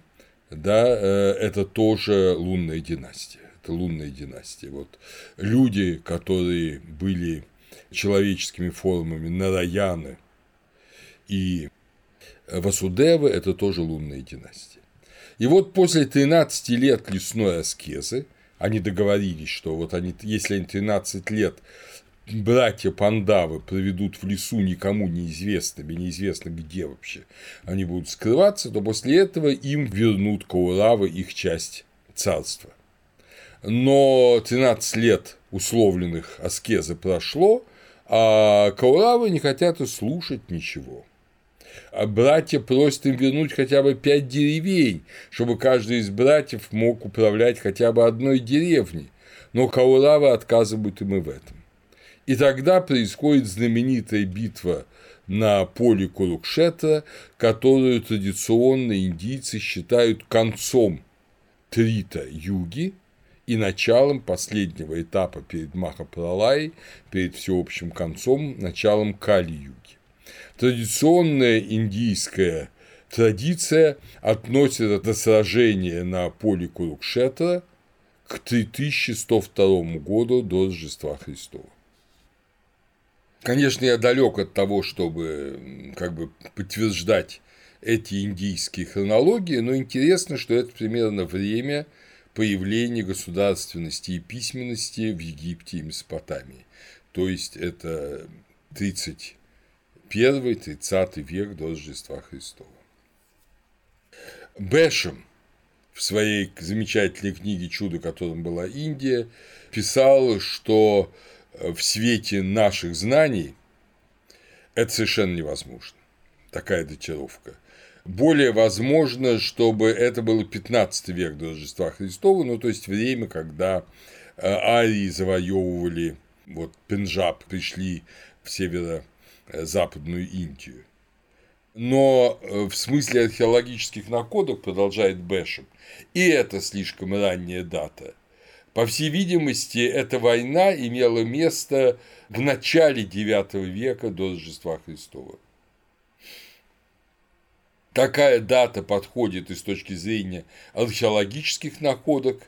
да, э, это тоже лунная династия. Это лунная династия. Вот люди, которые были человеческими формами Нараяны и Васудевы, это тоже лунная династия. И вот после 13 лет лесной аскезы, они договорились, что вот они, если они 13 лет братья Пандавы проведут в лесу никому неизвестными, неизвестно где вообще они будут скрываться, то после этого им вернут Кауравы их часть царства. Но 13 лет условленных аскезы прошло, а Кауравы не хотят и слушать ничего. А братья просят им вернуть хотя бы пять деревень, чтобы каждый из братьев мог управлять хотя бы одной деревней, но Кауравы отказывают им и в этом. И тогда происходит знаменитая битва на поле Курукшета, которую традиционно индийцы считают концом Трита Юги и началом последнего этапа перед Махапралай, перед всеобщим концом, началом Кали-юги. Традиционная индийская традиция относит это сражение на поле Курукшетра к 3102 году до Рождества Христова. Конечно, я далек от того, чтобы как бы подтверждать эти индийские хронологии, но интересно, что это примерно время появления государственности и письменности в Египте и Месопотамии. То есть это 31-30 век до Рождества Христова. Бэшем в своей замечательной книге «Чудо, которым была Индия» писал, что в свете наших знаний это совершенно невозможно. Такая датировка. Более возможно, чтобы это было 15 век до Рождества Христова, ну то есть время, когда э, арии завоевывали вот Пенджаб, пришли в северо-западную Индию. Но э, в смысле археологических находок, продолжает Бэшем, и это слишком ранняя дата – по всей видимости, эта война имела место в начале IX века до Рождества Христова. Такая дата подходит и с точки зрения археологических находок,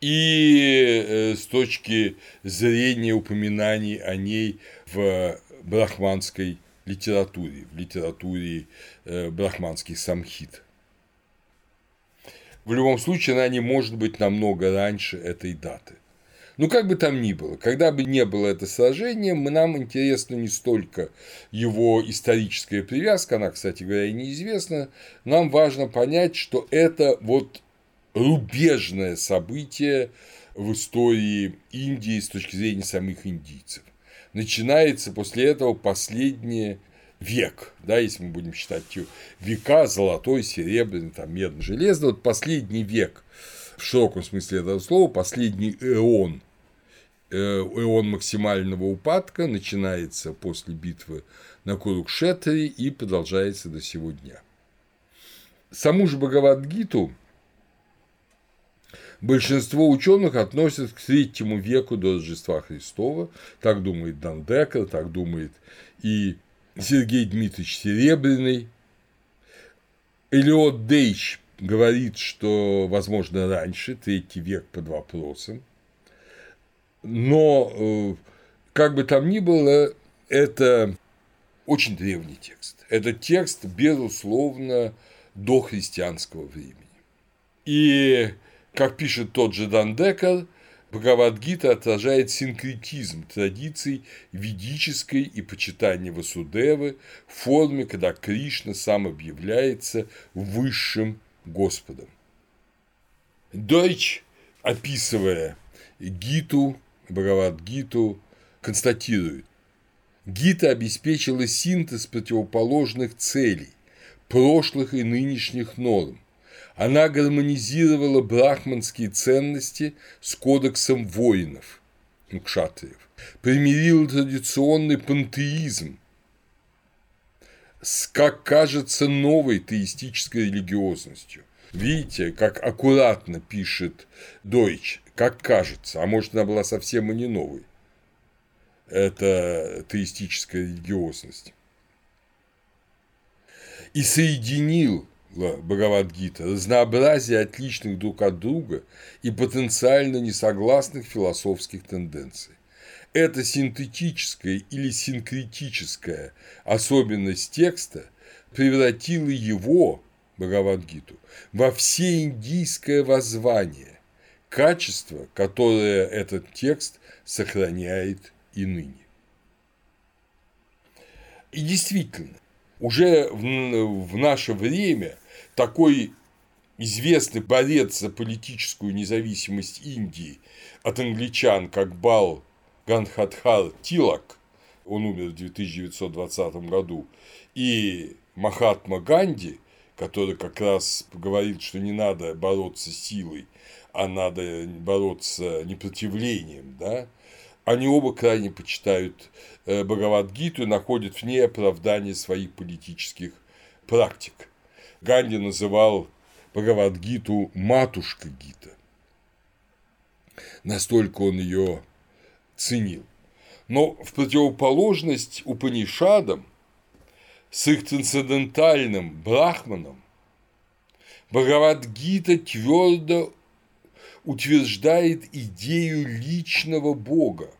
и э, с точки зрения упоминаний о ней в брахманской литературе, в литературе э, брахманских самхит. В любом случае, она не может быть намного раньше этой даты. Ну, как бы там ни было, когда бы не было это сражение, нам интересно не столько его историческая привязка, она, кстати говоря, неизвестна, нам важно понять, что это вот рубежное событие в истории Индии с точки зрения самих индийцев. Начинается после этого последнее век, да, если мы будем считать века, золотой, серебряный, там, медный, железный, вот последний век, в широком смысле этого слова, последний эон, э, эон максимального упадка начинается после битвы на Курукшетре и продолжается до сего дня. Саму же Бхагавадгиту большинство ученых относят к третьему веку до Рождества Христова, так думает Дандекер, так думает и Сергей Дмитриевич Серебряный. Элиот Дейч говорит, что, возможно, раньше, третий век под вопросом. Но, э, как бы там ни было, это очень древний текст. Это текст, безусловно, до христианского времени. И, как пишет тот же Дандекер, Бхагавадгита отражает синкретизм традиций ведической и почитания Васудевы в форме, когда Кришна сам объявляется высшим Господом. Дойч, описывая Гиту, Бхагавадгиту, констатирует, Гита обеспечила синтез противоположных целей, прошлых и нынешних норм. Она гармонизировала брахманские ценности с кодексом воинов, кшатриев, примирила традиционный пантеизм с, как кажется, новой теистической религиозностью. Видите, как аккуратно пишет Дойч, как кажется, а может, она была совсем и не новой это теистическая религиозность. И соединил Бхагавадгита разнообразие отличных друг от друга и потенциально несогласных философских тенденций. Эта синтетическая или синкретическая особенность текста превратила его, Бхагавадгиту, во всеиндийское воззвание, качество, которое этот текст сохраняет и ныне. И действительно, уже в, в наше время такой известный борец за политическую независимость Индии от англичан, как Бал Ганхадхар Тилак, он умер в 1920 году, и Махатма Ганди, который как раз говорит, что не надо бороться силой, а надо бороться непротивлением, да, они оба крайне почитают э, Бхагавадгиту и находят в ней оправдание своих политических практик. Ганди называл Бхагавадгиту «матушка Гита». Настолько он ее ценил. Но в противоположность Упанишадам с их трансцендентальным брахманом Бхагавадгита твердо утверждает идею личного Бога,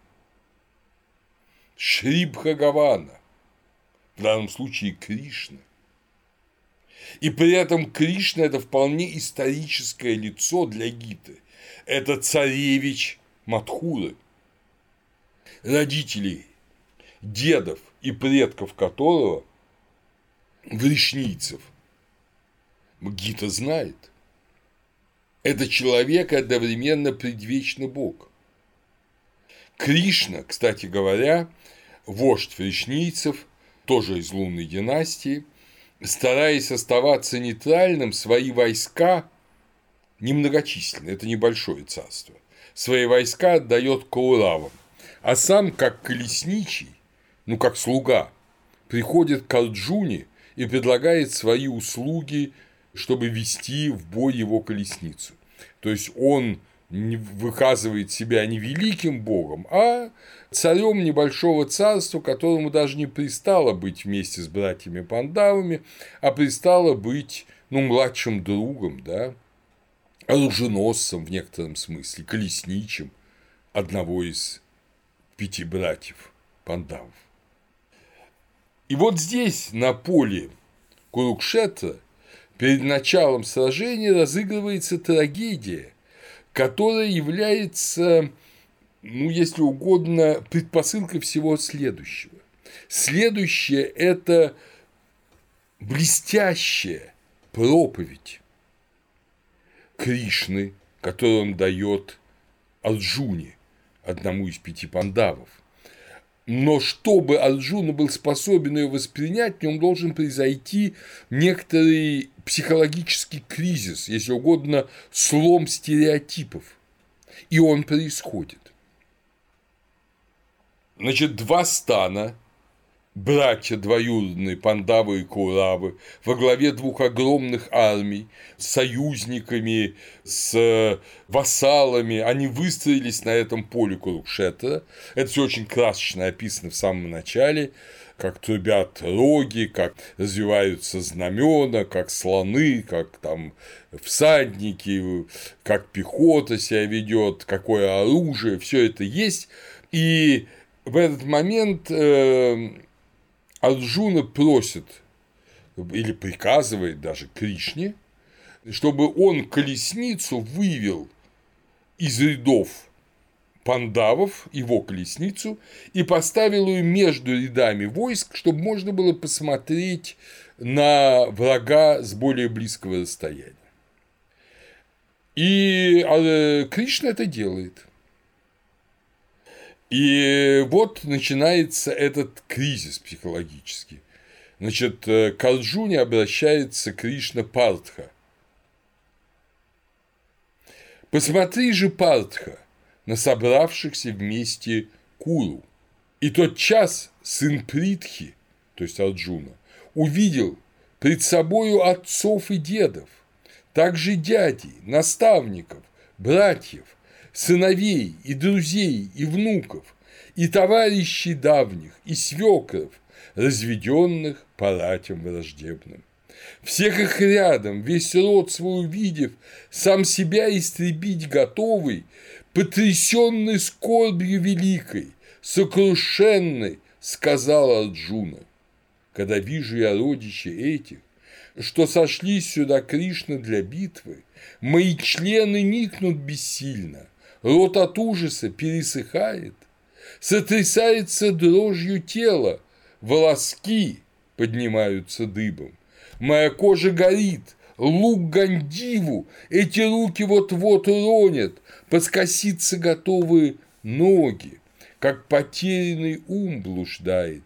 Шри Бхагавана, в данном случае Кришна. И при этом Кришна – это вполне историческое лицо для Гиты. Это царевич Мадхуры, родителей, дедов и предков которого – вришнийцев. Гита знает – это человек одновременно предвечный Бог. Кришна, кстати говоря, вождь фришнийцев, тоже из лунной династии, стараясь оставаться нейтральным, свои войска немногочисленны, это небольшое царство, свои войска отдает Кауравам, а сам, как колесничий, ну, как слуга, приходит к Арджуне и предлагает свои услуги чтобы вести в бой его колесницу. То есть он выказывает себя не великим богом, а царем небольшого царства, которому даже не пристало быть вместе с братьями Пандавами, а пристало быть ну, младшим другом, да, оруженосцем в некотором смысле, колесничим одного из пяти братьев Пандавов. И вот здесь, на поле Курукшетра, Перед началом сражения разыгрывается трагедия, которая является, ну, если угодно, предпосылкой всего следующего. Следующее – это блестящая проповедь Кришны, которую он дает Арджуне, одному из пяти пандавов – но чтобы Арджуна был способен ее воспринять, в нем должен произойти некоторый психологический кризис, если угодно, слом стереотипов. И он происходит. Значит, два стана братья двоюродные Пандавы и Куравы во главе двух огромных армий, с союзниками, с вассалами, они выстроились на этом поле Курукшетра. Это все очень красочно описано в самом начале, как трубят роги, как развиваются знамена, как слоны, как там всадники, как пехота себя ведет, какое оружие, все это есть. И в этот момент э, Арджуна просит или приказывает даже Кришне, чтобы он колесницу вывел из рядов пандавов, его колесницу, и поставил ее между рядами войск, чтобы можно было посмотреть на врага с более близкого расстояния. И а, Кришна это делает. И вот начинается этот кризис психологический. Значит, э, к Арджуне обращается Кришна Партха. Посмотри же, Партха, на собравшихся вместе Куру. И тот час сын Притхи, то есть Арджуна, увидел пред собою отцов и дедов, также дядей, наставников, братьев, сыновей и друзей и внуков, и товарищей давних, и свекров, разведенных по враждебным. Всех их рядом, весь род свой увидев, сам себя истребить готовый, потрясенный скорбью великой, сокрушенный, сказал Арджуна. Когда вижу я родичей этих, что сошли сюда Кришна для битвы, мои члены никнут бессильно, рот от ужаса пересыхает, сотрясается дрожью тела, волоски поднимаются дыбом, моя кожа горит, лук Гандиву, эти руки вот-вот уронят, подскоситься готовы ноги, как потерянный ум блуждает.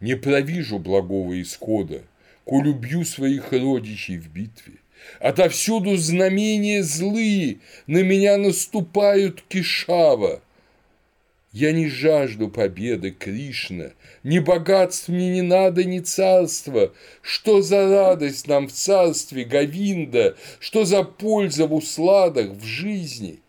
Не провижу благого исхода, коль убью своих родичей в битве. Отовсюду знамения злые на меня наступают кишава. Я не жажду победы, Кришна, ни богатств мне не надо, ни царства. Что за радость нам в царстве Говинда, что за польза в усладах, в жизни?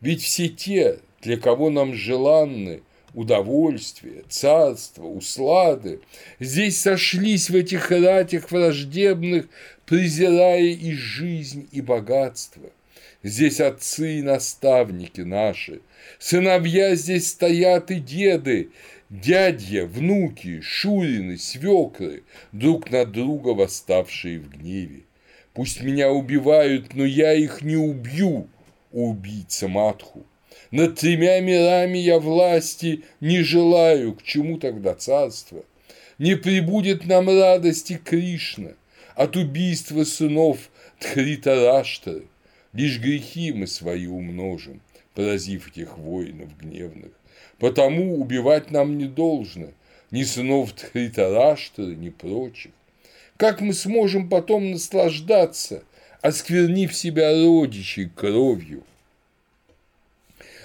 Ведь все те, для кого нам желанны удовольствие, царство, услады, здесь сошлись в этих ратях враждебных, презирая и жизнь, и богатство. Здесь отцы и наставники наши, сыновья здесь стоят и деды, дядья, внуки, шурины, свекры, друг на друга восставшие в гневе. Пусть меня убивают, но я их не убью, убийца Матху. Над тремя мирами я власти не желаю, к чему тогда царство? Не прибудет нам радости Кришна от убийства сынов Тхритараштры. Лишь грехи мы свои умножим, поразив этих воинов гневных. Потому убивать нам не должно ни сынов Тхритараштры, ни прочих. Как мы сможем потом наслаждаться, осквернив себя родичей кровью?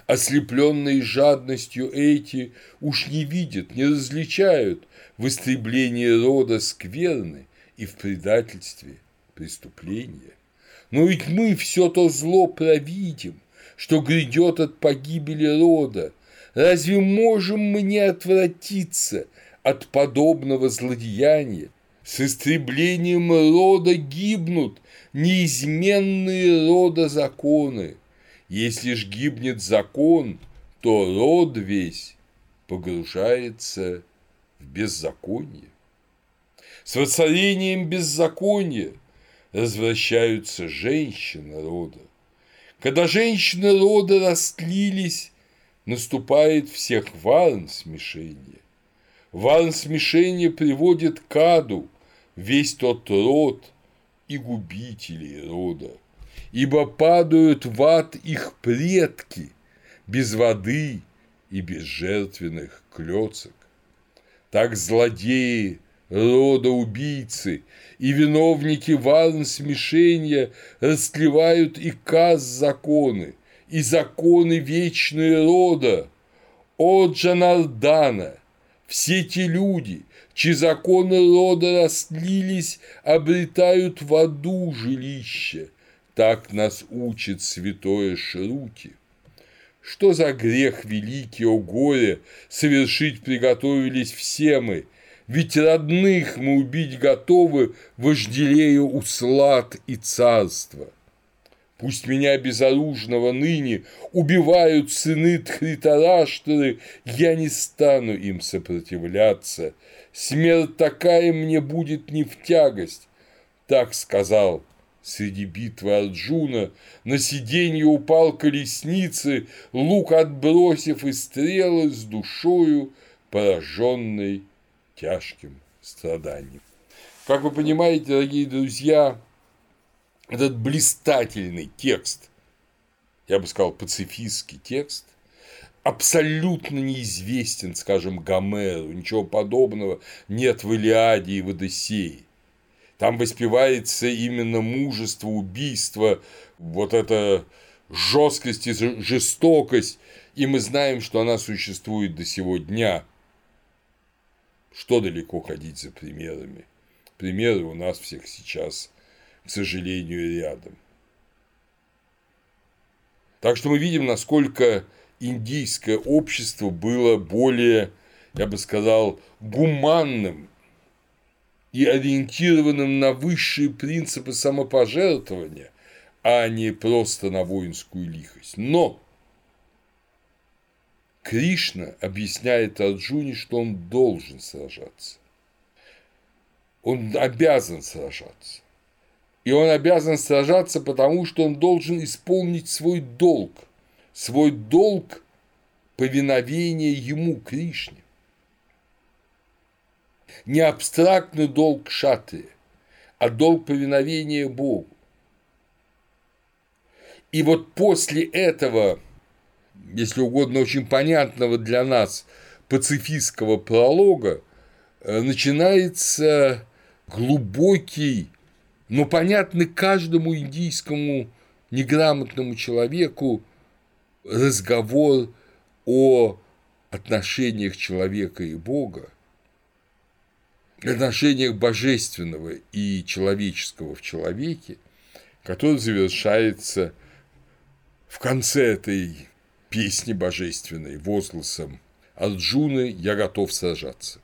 Ослепленные жадностью эти уж не видят, не различают в истреблении рода скверны и в предательстве преступления. Но ведь мы все то зло провидим, что грядет от погибели рода. Разве можем мы не отвратиться от подобного злодеяния? С истреблением рода гибнут неизменные рода законы. Если ж гибнет закон, то род весь погружается в беззаконие. С воцарением беззакония развращаются женщины рода. Когда женщины рода растлились, наступает всех варн смешение. Варн смешение приводит к аду весь тот род и губителей рода ибо падают в ад их предки без воды и без жертвенных клёцок. Так злодеи, рода убийцы и виновники варн смешения растлевают и каз законы, и законы вечные рода. О Джанардана, все те люди, чьи законы рода растлились, обретают в аду жилище – так нас учит святое Шрути. Что за грех великий, о горе, совершить приготовились все мы, ведь родных мы убить готовы, вожделея услад и царство. Пусть меня безоружного ныне убивают сыны Тхритараштры, я не стану им сопротивляться. Смерть такая мне будет не в тягость, так сказал среди битвы Арджуна, на сиденье упал колесницы, лук отбросив и стрелы с душою, пораженной тяжким страданием. Как вы понимаете, дорогие друзья, этот блистательный текст, я бы сказал, пацифистский текст, абсолютно неизвестен, скажем, Гомеру, ничего подобного нет в Илиаде и в Одиссее. Там воспевается именно мужество, убийство, вот эта жесткость и жестокость, и мы знаем, что она существует до сего дня. Что далеко ходить за примерами? Примеры у нас всех сейчас к сожалению, рядом. Так что мы видим, насколько индийское общество было более, я бы сказал, гуманным и ориентированным на высшие принципы самопожертвования, а не просто на воинскую лихость. Но Кришна объясняет Арджуне, что он должен сражаться. Он обязан сражаться. И он обязан сражаться, потому что он должен исполнить свой долг, свой долг повиновения ему, Кришне. Не абстрактный долг шатрия, а долг повиновения Богу. И вот после этого, если угодно, очень понятного для нас пацифистского пролога, э, начинается глубокий но понятны каждому индийскому неграмотному человеку разговор о отношениях человека и Бога, отношениях божественного и человеческого в человеке, который завершается в конце этой песни божественной возгласом Арджуны «Я готов сражаться».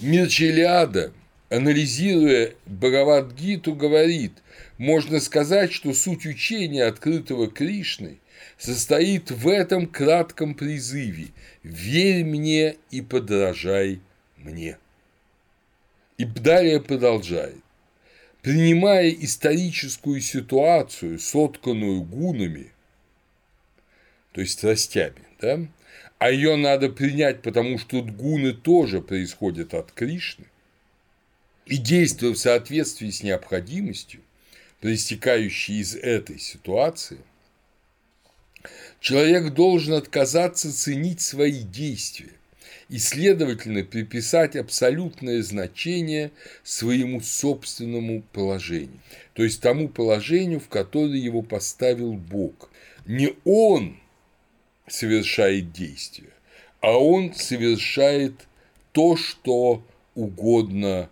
Мир Челиада – анализируя Бхагавадгиту, говорит, можно сказать, что суть учения, открытого Кришной, состоит в этом кратком призыве «Верь мне и подражай мне». И далее продолжает. Принимая историческую ситуацию, сотканную гунами, то есть страстями, да, а ее надо принять, потому что гуны тоже происходят от Кришны, и действуя в соответствии с необходимостью, проистекающей из этой ситуации, человек должен отказаться ценить свои действия и, следовательно, приписать абсолютное значение своему собственному положению, то есть тому положению, в которое его поставил Бог. Не он совершает действие, а он совершает то, что угодно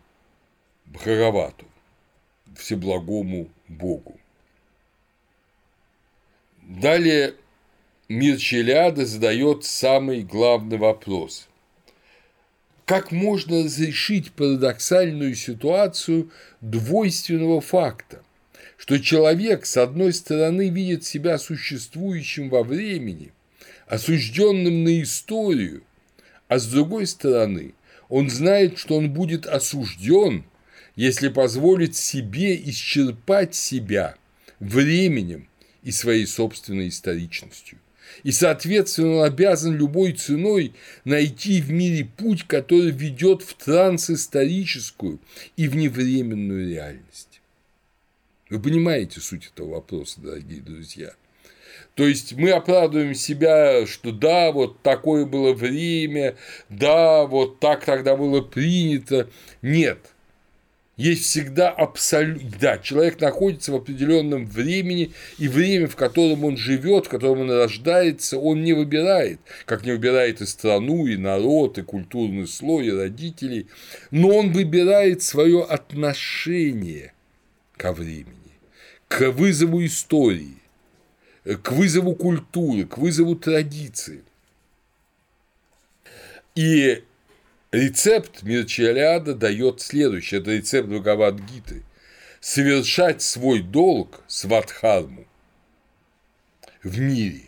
Бхагавату, Всеблагому Богу. Далее мир Челяда задает самый главный вопрос. Как можно разрешить парадоксальную ситуацию двойственного факта, что человек, с одной стороны, видит себя существующим во времени, осужденным на историю, а с другой стороны, он знает, что он будет осужден если позволить себе исчерпать себя временем и своей собственной историчностью. И, соответственно, он обязан любой ценой найти в мире путь, который ведет в трансисторическую и вневременную реальность. Вы понимаете суть этого вопроса, дорогие друзья? То есть мы оправдываем себя, что да, вот такое было время, да, вот так тогда было принято. Нет, есть всегда абсолютно... Да, человек находится в определенном времени, и время, в котором он живет, в котором он рождается, он не выбирает, как не выбирает и страну, и народ, и культурный слой, и родителей, но он выбирает свое отношение ко времени, к вызову истории, к вызову культуры, к вызову традиции. И Рецепт Мирчаляда дает следующий, это рецепт Бхагавадгиты. совершать свой долг сватхарму в мире,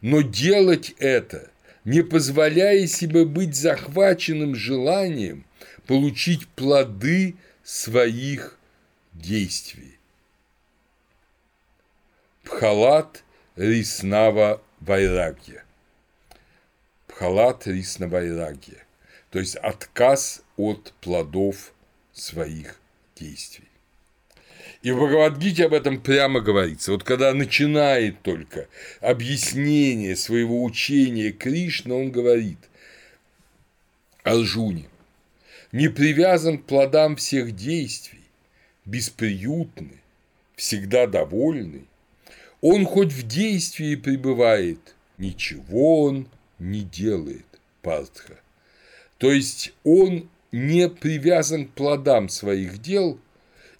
но делать это, не позволяя себе быть захваченным желанием получить плоды своих действий. Пхалат Риснава Вайрагья. Пхалат Рисна Вайрагья. То есть отказ от плодов своих действий. И в Бхагавадгите об этом прямо говорится. Вот когда начинает только объяснение своего учения Кришна, он говорит Арджуне, не привязан к плодам всех действий, бесприютный, всегда довольный, он хоть в действии пребывает, ничего он не делает, Партха. То есть он не привязан к плодам своих дел,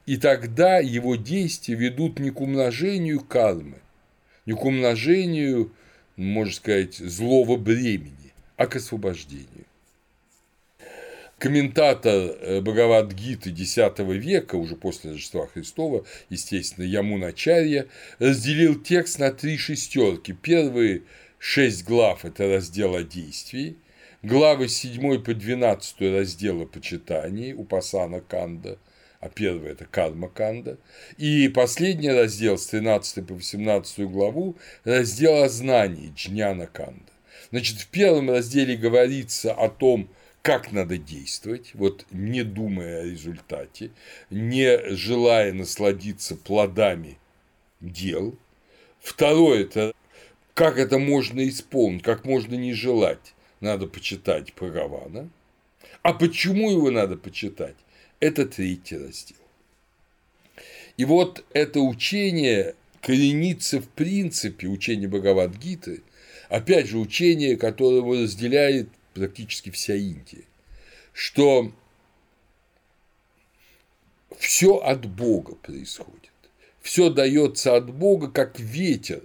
и тогда его действия ведут не к умножению кармы, не к умножению, можно сказать, злого бремени, а к освобождению. Комментатор э, Бхагавадгиты X века, уже после Рождества Христова, естественно, Ямуначарья, разделил текст на три шестерки. Первые шесть глав – это раздел о действии, главы с 7 по 12 раздел о почитании, Упасана Канда, а первый – это Карма Канда, и последний раздел с 13 по 18 главу – раздел о знании, Джняна Канда. Значит, в первом разделе говорится о том, как надо действовать, вот не думая о результате, не желая насладиться плодами дел. Второе – это как это можно исполнить, как можно не желать, надо почитать Паравана. А почему его надо почитать? Это третий раздел. И вот это учение коренится в принципе, учение Бхагавадгиты, опять же, учение, которое разделяет практически вся Индия, что все от Бога происходит, все дается от Бога, как ветер,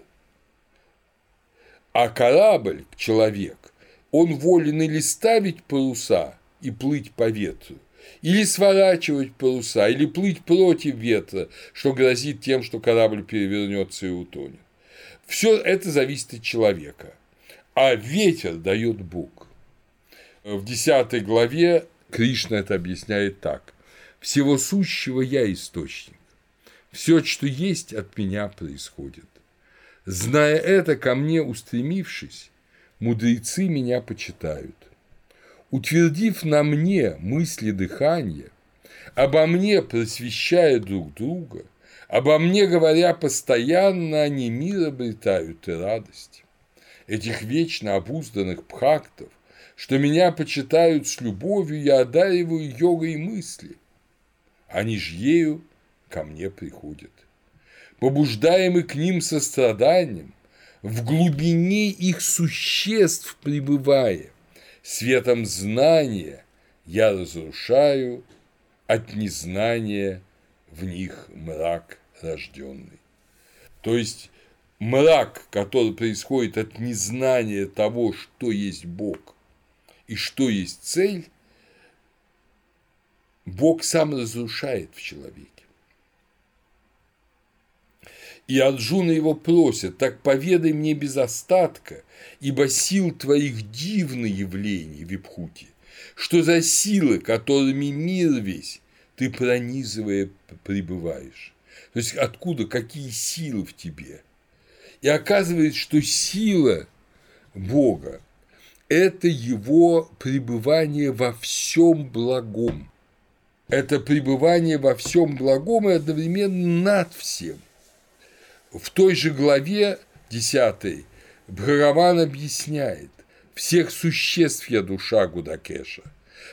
а корабль, человек, он волен или ставить паруса и плыть по ветру, или сворачивать паруса, или плыть против ветра, что грозит тем, что корабль перевернется и утонет. Все это зависит от человека, а ветер дает Бог. В 10 главе Кришна это объясняет так. «Всего сущего я источник. Все, что есть, от меня происходит. Зная это, ко мне устремившись, мудрецы меня почитают утвердив на мне мысли дыхания, обо мне просвещая друг друга, обо мне говоря постоянно, они мир обретают и радость. Этих вечно обузданных пхактов, что меня почитают с любовью, я одариваю йогой мысли. Они ж ею ко мне приходят. Побуждаемый к ним состраданием, в глубине их существ пребывая – Светом знания я разрушаю от незнания в них мрак рожденный. То есть мрак, который происходит от незнания того, что есть Бог и что есть цель, Бог сам разрушает в человеке. И Арджуна его просит, так поведай мне без остатка, ибо сил твоих дивны явления, Випхути. Что за силы, которыми мир весь ты пронизывая пребываешь? То есть откуда, какие силы в тебе? И оказывается, что сила Бога – это его пребывание во всем благом. Это пребывание во всем благом и одновременно над всем – в той же главе 10 Бхараван объясняет, всех существ я душа Гудакеша,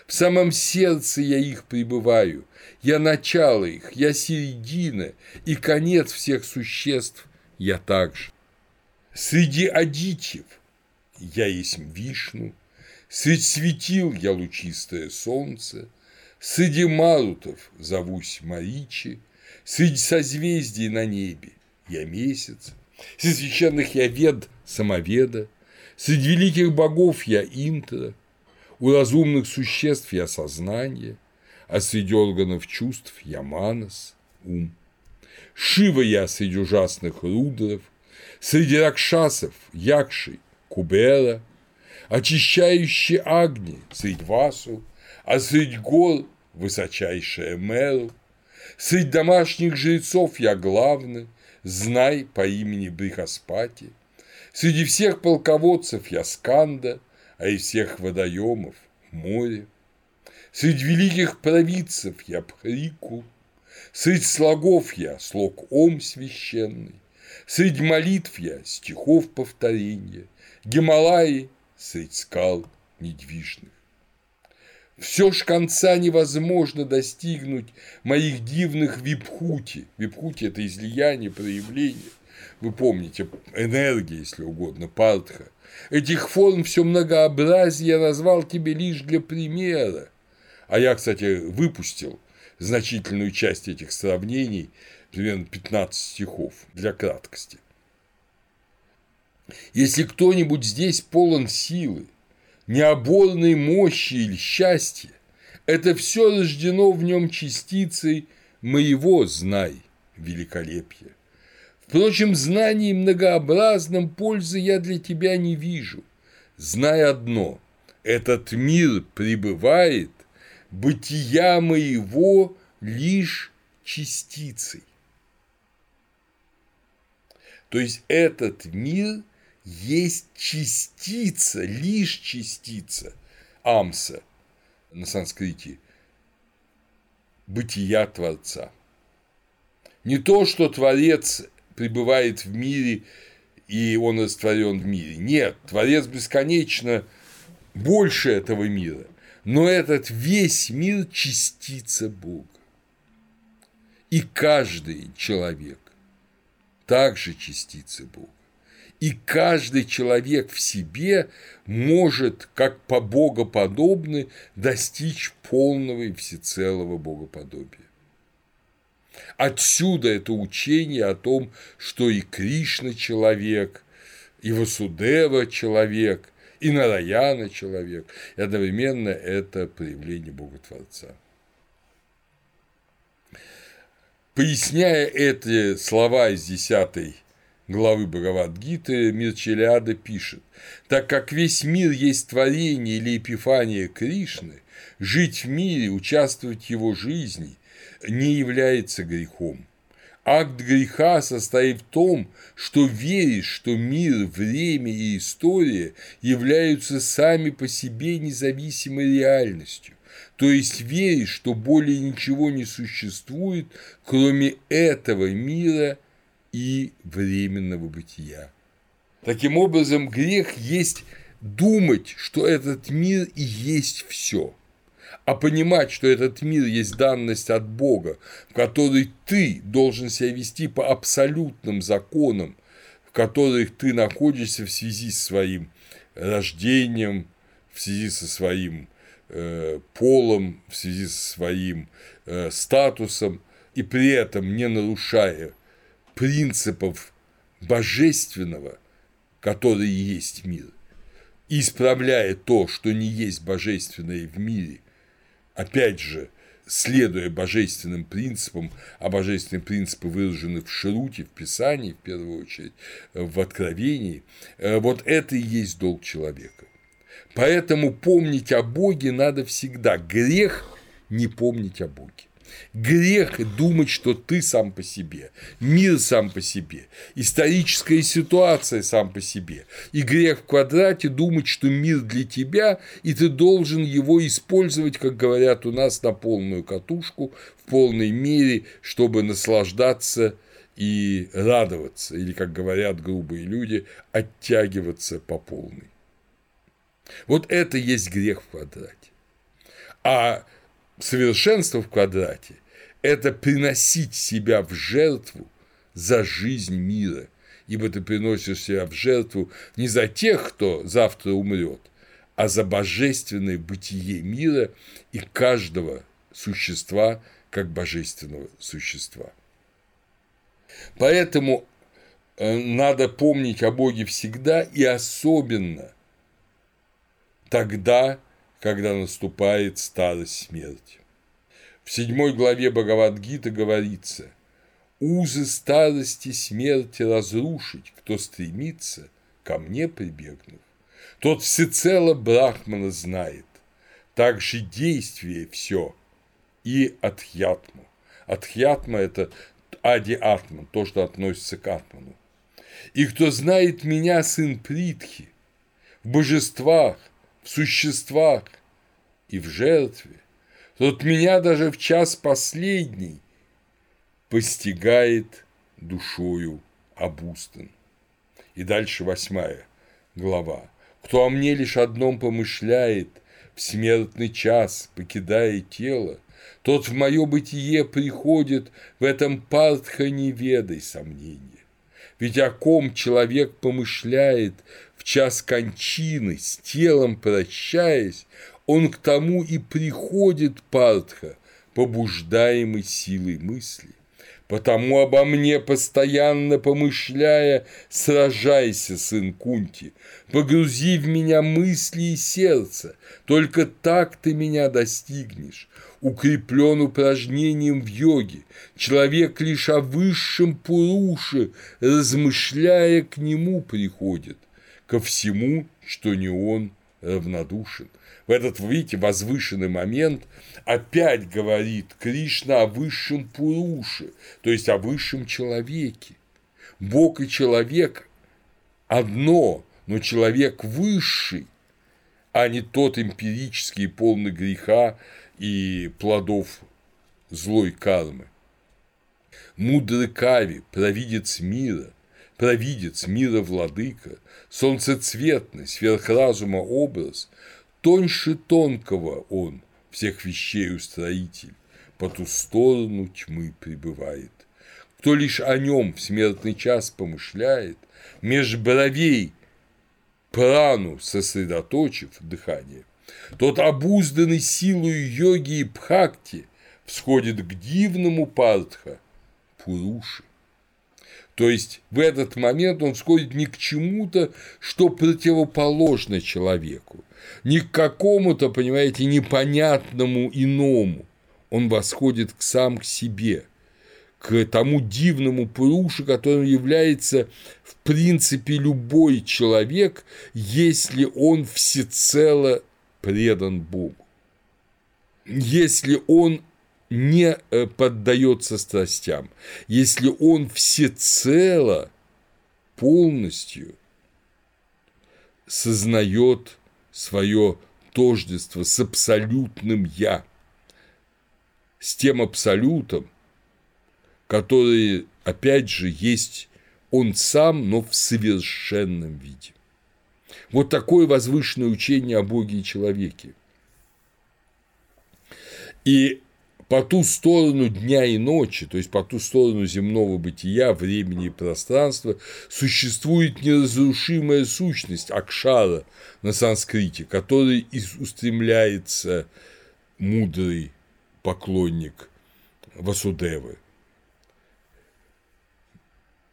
в самом сердце я их пребываю, я начало их, я середина и конец всех существ я также. Среди адитьев я есть Вишну, среди светил я лучистое солнце, среди марутов зовусь Маричи, среди созвездий на небе я месяц, среди священных я вед самоведа, среди великих богов я интра, у разумных существ я сознание, а среди органов чувств я манас, ум. Шива я среди ужасных рудров, Среди ракшасов Якши, Кубера, Очищающий Агни Васу, А гор высочайшая Меру. Среди домашних жрецов я главный, Знай по имени Брихаспати. Среди всех полководцев я Сканда, А из всех водоемов море. Среди великих провидцев я Пхрику, Среди слогов я слог Ом священный, Среди молитв я стихов повторения, Гималаи средь скал недвижных. Все ж конца невозможно достигнуть моих дивных випхути. Випхути – это излияние, проявление. Вы помните, энергия, если угодно, партха. Этих форм все многообразие назвал тебе лишь для примера. А я, кстати, выпустил значительную часть этих сравнений, примерно 15 стихов, для краткости. Если кто-нибудь здесь полон силы, необорной мощи или счастья, это все рождено в нем частицей моего, знай, великолепия. Впрочем, знаний многообразном пользы я для тебя не вижу. Знай одно – этот мир пребывает бытия моего лишь частицей. То есть этот мир есть частица, лишь частица амса на санскрите бытия Творца. Не то, что Творец пребывает в мире и он растворен в мире. Нет, Творец бесконечно больше этого мира – но этот весь мир – частица Бога. И каждый человек также частица Бога. И каждый человек в себе может, как по богоподобны, достичь полного и всецелого богоподобия. Отсюда это учение о том, что и Кришна человек, и Васудева человек – и Нараяна человек, и одновременно это проявление Бога Творца. Поясняя эти слова из 10 главы Бхагавадгиты, Мирчелиада пишет, «Так как весь мир есть творение или эпифания Кришны, жить в мире, участвовать в его жизни не является грехом. Акт греха состоит в том, что веришь, что мир, время и история являются сами по себе независимой реальностью. То есть веришь, что более ничего не существует, кроме этого мира и временного бытия. Таким образом, грех есть думать, что этот мир и есть все а понимать, что этот мир есть данность от Бога, в которой ты должен себя вести по абсолютным законам, в которых ты находишься в связи с своим рождением, в связи со своим э, полом, в связи со своим э, статусом, и при этом не нарушая принципов божественного, который есть мир, исправляя то, что не есть божественное в мире – опять же, следуя божественным принципам, а божественные принципы выражены в Шруте, в Писании, в первую очередь, в Откровении, э, вот это и есть долг человека. Поэтому помнить о Боге надо всегда. Грех не помнить о Боге. Грех думать, что ты сам по себе, мир сам по себе, историческая ситуация сам по себе. И грех в квадрате думать, что мир для тебя, и ты должен его использовать, как говорят у нас, на полную катушку, в полной мере, чтобы наслаждаться и радоваться, или, как говорят грубые люди, оттягиваться по полной. Вот это есть грех в квадрате. А совершенство в квадрате – это приносить себя в жертву за жизнь мира, ибо ты приносишь себя в жертву не за тех, кто завтра умрет, а за божественное бытие мира и каждого существа как божественного существа. Поэтому э, надо помнить о Боге всегда и особенно тогда, когда наступает старость смерти. В седьмой главе Бхагавадгиты говорится узы старости смерти разрушить, кто стремится ко мне прибегнув, тот всецело Брахмана знает, также действие все и Атхьятму. Атхьятма – это Ади Атман, то, что относится к Атману. И кто знает меня, сын Притхи, в божествах, существах и в жертве, тот меня даже в час последний постигает душою обустан. И дальше восьмая глава. Кто о мне лишь одном помышляет, в смертный час, покидая тело, тот в мое бытие приходит, в этом партха не ведай сомнения. Ведь о ком человек помышляет час кончины, с телом прощаясь, он к тому и приходит партха, побуждаемый силой мысли. Потому обо мне постоянно помышляя, сражайся, сын Кунти, погрузи в меня мысли и сердце, только так ты меня достигнешь. Укреплен упражнением в йоге, человек лишь о высшем Пуруше, размышляя, к нему приходит, ко всему, что не он равнодушен. В этот, видите, возвышенный момент опять говорит Кришна о высшем Пуруше, то есть о высшем человеке. Бог и человек одно, но человек высший, а не тот эмпирический, полный греха и плодов злой кармы. Мудрый Кави, провидец мира, провидец мира владыка, солнцецветный, сверхразума образ, тоньше тонкого он, всех вещей устроитель, по ту сторону тьмы пребывает. Кто лишь о нем в смертный час помышляет, меж бровей прану сосредоточив дыхание, тот обузданный силою йоги и бхакти всходит к дивному партха Пуруши. То есть в этот момент он сходит не к чему-то, что противоположно человеку, не к какому-то, понимаете, непонятному иному. Он восходит к сам к себе, к тому дивному Пурушу, которым является в принципе любой человек, если он всецело предан Богу. Если он не э, поддается страстям, если он всецело, полностью сознает свое тождество с абсолютным «я», с тем абсолютом, который, опять же, есть он сам, но в совершенном виде. Вот такое возвышенное учение о Боге и человеке. И по ту сторону дня и ночи, то есть по ту сторону земного бытия, времени и пространства, существует неразрушимая сущность Акшара на санскрите, которой и устремляется мудрый поклонник Васудевы.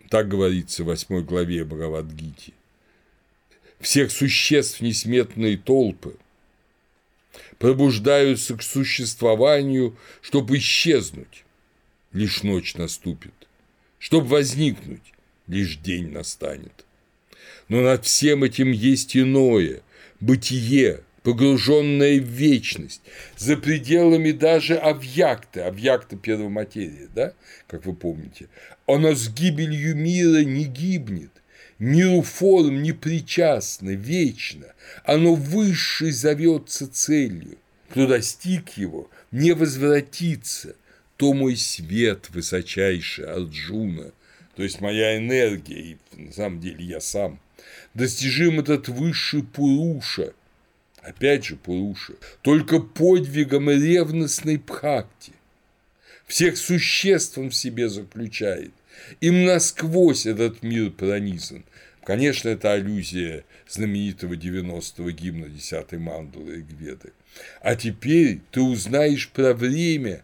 Так говорится в восьмой главе Бхагавадгити. Всех существ несметные толпы – пробуждаются к существованию, чтобы исчезнуть, лишь ночь наступит, чтобы возникнуть, лишь день настанет. Но над всем этим есть иное – бытие, погруженное в вечность, за пределами даже объякта, объякта первой материи, да, как вы помните, оно с гибелью мира не гибнет, миру форм не причастно, вечно, оно высшей зовется целью. Кто достиг его, не возвратится, то мой свет высочайший Арджуна, то есть моя энергия, и на самом деле я сам. Достижим этот высший Пуруша, опять же Пуруша, только подвигом ревностной Бхакти. Всех существ он в себе заключает, им насквозь этот мир пронизан. Конечно, это аллюзия знаменитого 90-го гимна 10-й мандулы Игведы. А теперь ты узнаешь про время,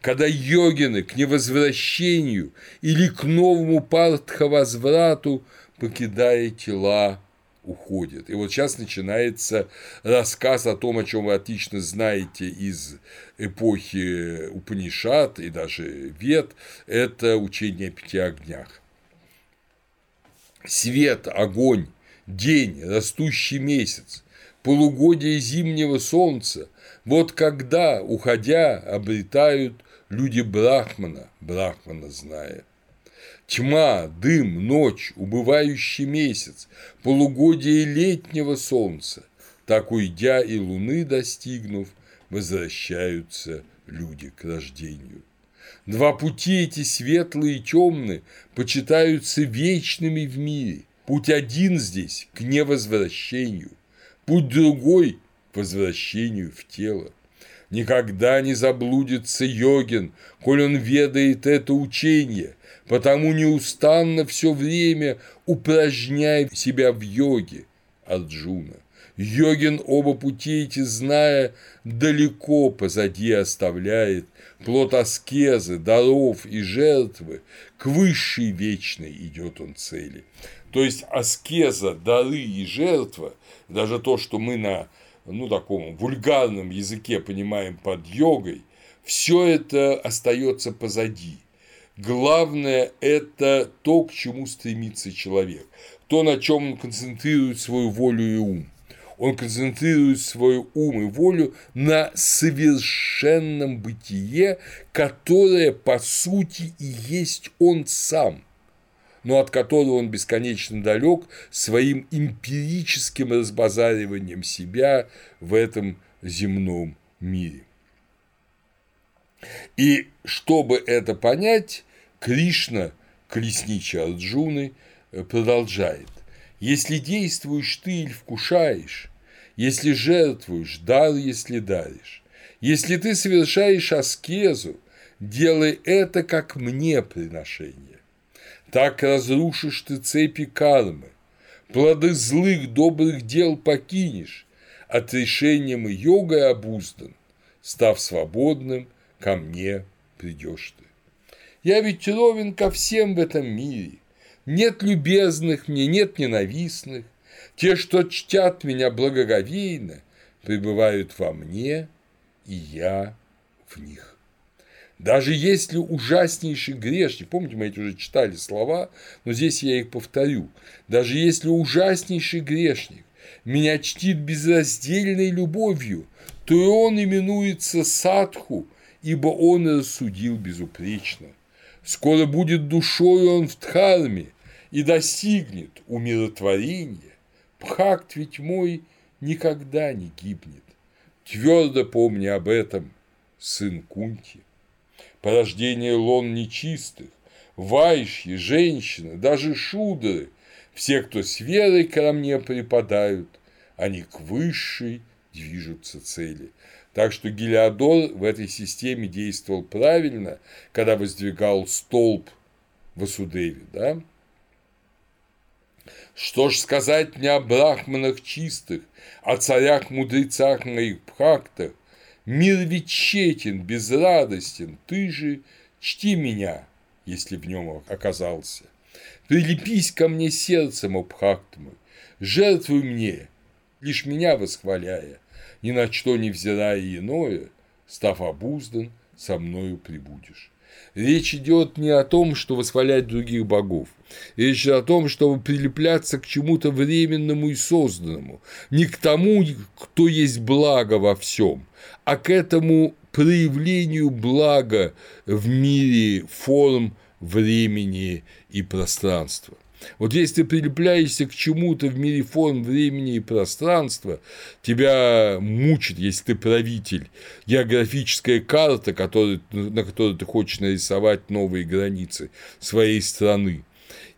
когда йогины к невозвращению или к новому партховозврату, покидая тела, уходит. И вот сейчас начинается рассказ о том, о чем вы отлично знаете из эпохи Упанишат и даже Вет, это учение о пяти огнях. Свет, огонь, день, растущий месяц, полугодие зимнего солнца – вот когда, уходя, обретают люди Брахмана, Брахмана зная. Тьма, дым, ночь, убывающий месяц, полугодие летнего солнца, так уйдя и луны достигнув, возвращаются люди к рождению. Два пути эти светлые и темные почитаются вечными в мире. Путь один здесь к невозвращению, путь другой к возвращению в тело. Никогда не заблудится йогин, коль он ведает это учение, потому неустанно все время упражняй себя в йоге, Арджуна. Йогин оба пути эти, зная, далеко позади оставляет плод аскезы, даров и жертвы, к высшей вечной идет он цели. То есть аскеза, дары и жертва, даже то, что мы на ну, таком вульгарном языке понимаем под йогой, все это остается позади. Главное – это то, к чему стремится человек, то, на чем он концентрирует свою волю и ум. Он концентрирует свой ум и волю на совершенном бытие, которое, по сути, и есть он сам – но от которого он бесконечно далек своим эмпирическим разбазариванием себя в этом земном мире. И чтобы это понять, Кришна, колесничий Арджуны, продолжает. Если действуешь ты или вкушаешь, если жертвуешь, дар, если даришь, если ты совершаешь аскезу, делай это как мне приношение. Так разрушишь ты цепи кармы, плоды злых добрых дел покинешь, отрешением и йогой обуздан, став свободным, ко мне придешь ты. Я ведь ровен ко всем в этом мире, нет любезных мне, нет ненавистных, те, что чтят меня благоговейно, пребывают во мне, и я в них. Даже если ужаснейший грешник, помните, мы эти уже читали слова, но здесь я их повторю, даже если ужаснейший грешник меня чтит безраздельной любовью, то и он именуется садху, ибо он рассудил безупречно. Скоро будет душой он в дхарме и достигнет умиротворения. Пхакт ведь мой никогда не гибнет. Твердо помни об этом, сын Кунти порождение лон нечистых, вайши, женщины, даже шудры, все, кто с верой ко мне припадают, они к высшей движутся цели. Так что Гелиодор в этой системе действовал правильно, когда воздвигал столб в Асудеве, да? Что ж сказать мне о брахманах чистых, о царях-мудрецах моих пхактах, Мир ведь безрадостен, ты же чти меня, если в нем оказался. Прилепись ко мне сердцем, обхакт мой, жертвуй мне, лишь меня восхваляя, ни на что не взирая иное, став обуздан, со мною прибудешь. Речь идет не о том, что восхвалять других богов. Речь о том, чтобы прилепляться к чему-то временному и созданному, не к тому, кто есть благо во всем, а к этому проявлению блага в мире форм, времени и пространства. Вот если прилепляешься к чему-то в мире форм, времени и пространства, тебя мучит, если ты правитель, географическая карта, который, на которой ты хочешь нарисовать новые границы своей страны.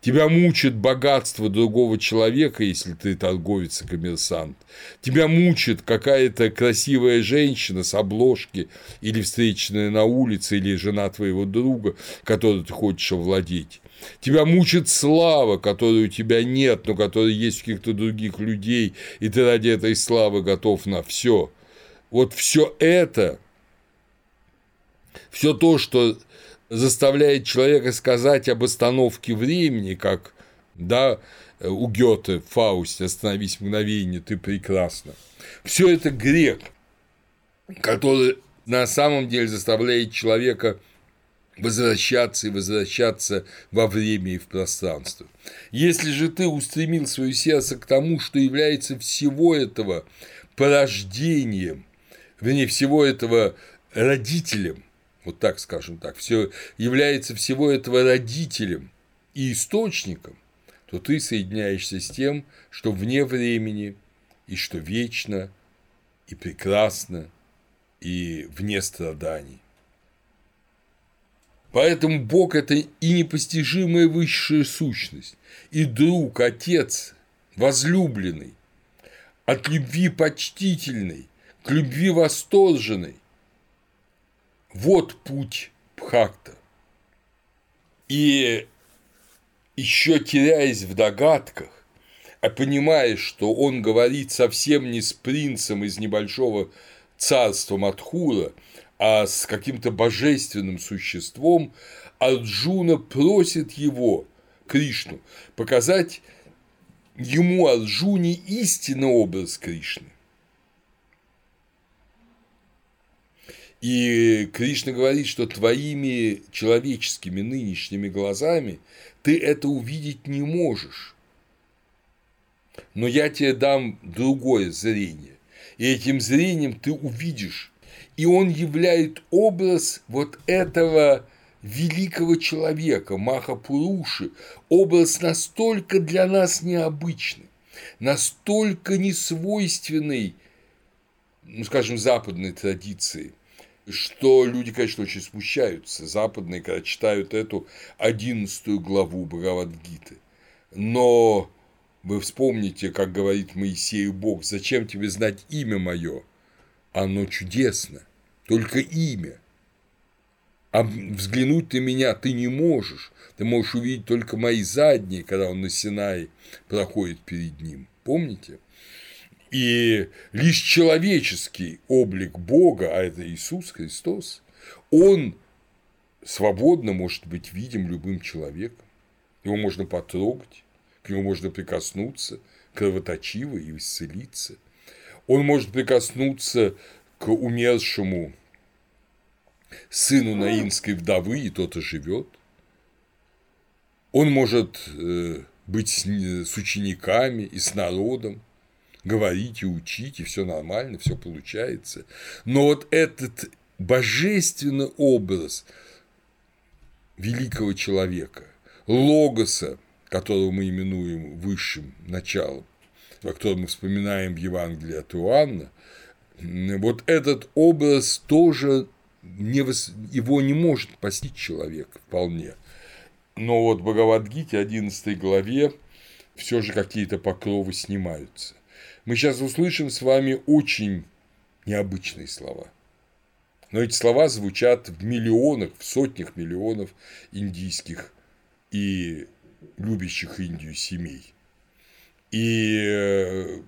Тебя мучит богатство другого человека, если ты торговец и коммерсант. Тебя мучит какая-то красивая женщина с обложки или встреченная на улице, или жена твоего друга, которой ты хочешь овладеть. Тебя мучит слава, которой у тебя нет, но которая есть у каких-то других людей, и ты ради этой славы готов на все. Вот все это, все то, что заставляет человека сказать об остановке времени, как да, у Гёте, Фаусте «Остановись мгновение, ты прекрасна». Все это грех, который на самом деле заставляет человека возвращаться и возвращаться во время и в пространство. Если же ты устремил свое сердце к тому, что является всего этого порождением, вернее, всего этого родителем, вот так скажем так, все является всего этого родителем и источником, то ты соединяешься с тем, что вне времени и что вечно и прекрасно и вне страданий. Поэтому Бог – это и непостижимая высшая сущность, и друг, отец, возлюбленный, от любви почтительной к любви восторженной. Вот путь Бхакта. И еще теряясь в догадках, а понимая, что он говорит совсем не с принцем из небольшого царства Мадхура, а с каким-то божественным существом, Арджуна просит его, Кришну, показать ему, Арджуне, истинный образ Кришны. И Кришна говорит, что твоими человеческими нынешними глазами ты это увидеть не можешь. Но я тебе дам другое зрение. И этим зрением ты увидишь и он являет образ вот этого великого человека, Махапуруши, образ настолько для нас необычный, настолько несвойственный, ну, скажем, западной традиции, что люди, конечно, очень смущаются, западные, когда читают эту одиннадцатую главу Бхагавадгиты. Но вы вспомните, как говорит Моисею Бог, зачем тебе знать имя мое? оно чудесно, только имя. А взглянуть на меня ты не можешь, ты можешь увидеть только мои задние, когда он на Синае проходит перед ним. Помните? И лишь человеческий облик Бога, а это Иисус Христос, он свободно может быть видим любым человеком. Его можно потрогать, к нему можно прикоснуться, кровоточиво и исцелиться – он может прикоснуться к умершему сыну наинской вдовы, и тот оживет. Он может э, быть с учениками и с народом, говорить и учить, и все нормально, все получается. Но вот этот божественный образ великого человека, логоса, которого мы именуем высшим началом, о котором мы вспоминаем в Евангелии от Иоанна, вот этот образ тоже не, его не может постичь человек вполне. Но вот в Бхагавадгите, 11 главе, все же какие-то покровы снимаются. Мы сейчас услышим с вами очень необычные слова. Но эти слова звучат в миллионах, в сотнях миллионов индийских и любящих Индию семей. И э,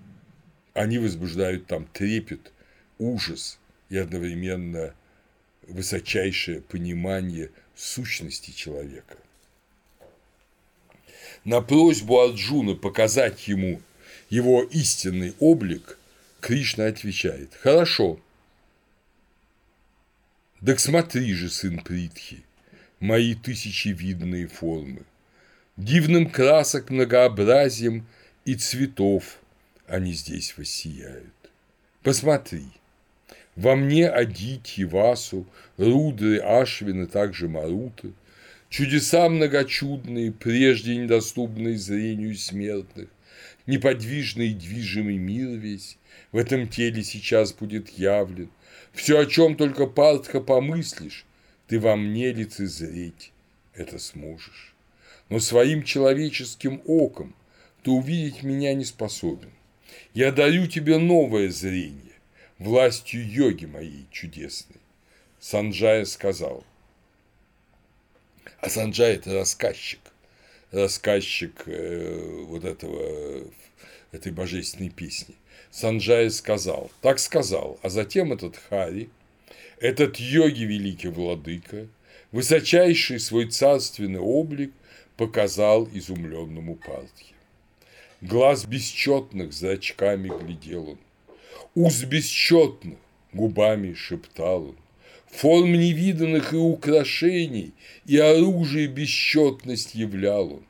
они возбуждают там трепет, ужас и одновременно высочайшее понимание сущности человека. На просьбу Арджуна показать ему его истинный облик, Кришна отвечает «Хорошо, так смотри же, сын Притхи, мои тысячевидные формы, дивным красок многообразием – и цветов они здесь воссияют. Посмотри, во мне Адити, Васу, Рудры, Ашвины, также Маруты, чудеса многочудные, прежде недоступные зрению смертных, неподвижный и движимый мир весь в этом теле сейчас будет явлен. Все, о чем только Партха помыслишь, ты во мне лицезреть это сможешь. Но своим человеческим оком ты увидеть меня не способен. Я даю тебе новое зрение, властью йоги моей чудесной. Санджая сказал. А Санджай – это рассказчик, рассказчик э, вот этого, этой божественной песни. Санджая сказал, так сказал, а затем этот Хари, этот йоги великий владыка, высочайший свой царственный облик показал изумленному Партхе. Глаз бесчетных зрачками глядел он, уз бесчетных губами шептал он, форм невиданных и украшений, и оружие бесчетность являл он.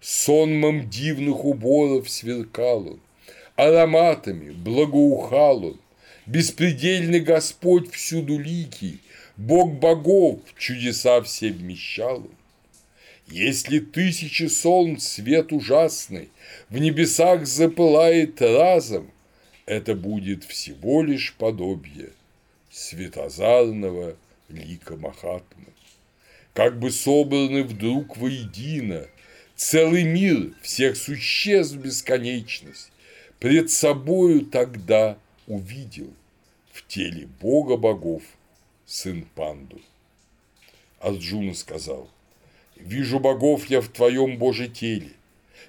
Сонмом дивных уборов сверкал он, ароматами благоухал он, беспредельный Господь всюду ликий, Бог богов чудеса все вмещал он. Если тысячи солнц свет ужасный в небесах запылает разом, это будет всего лишь подобие светозарного лика Махатмы. Как бы собраны вдруг воедино целый мир всех существ бесконечность, пред собою тогда увидел в теле бога богов сын Панду. Арджуна сказал, «Вижу богов я в твоем Боже теле,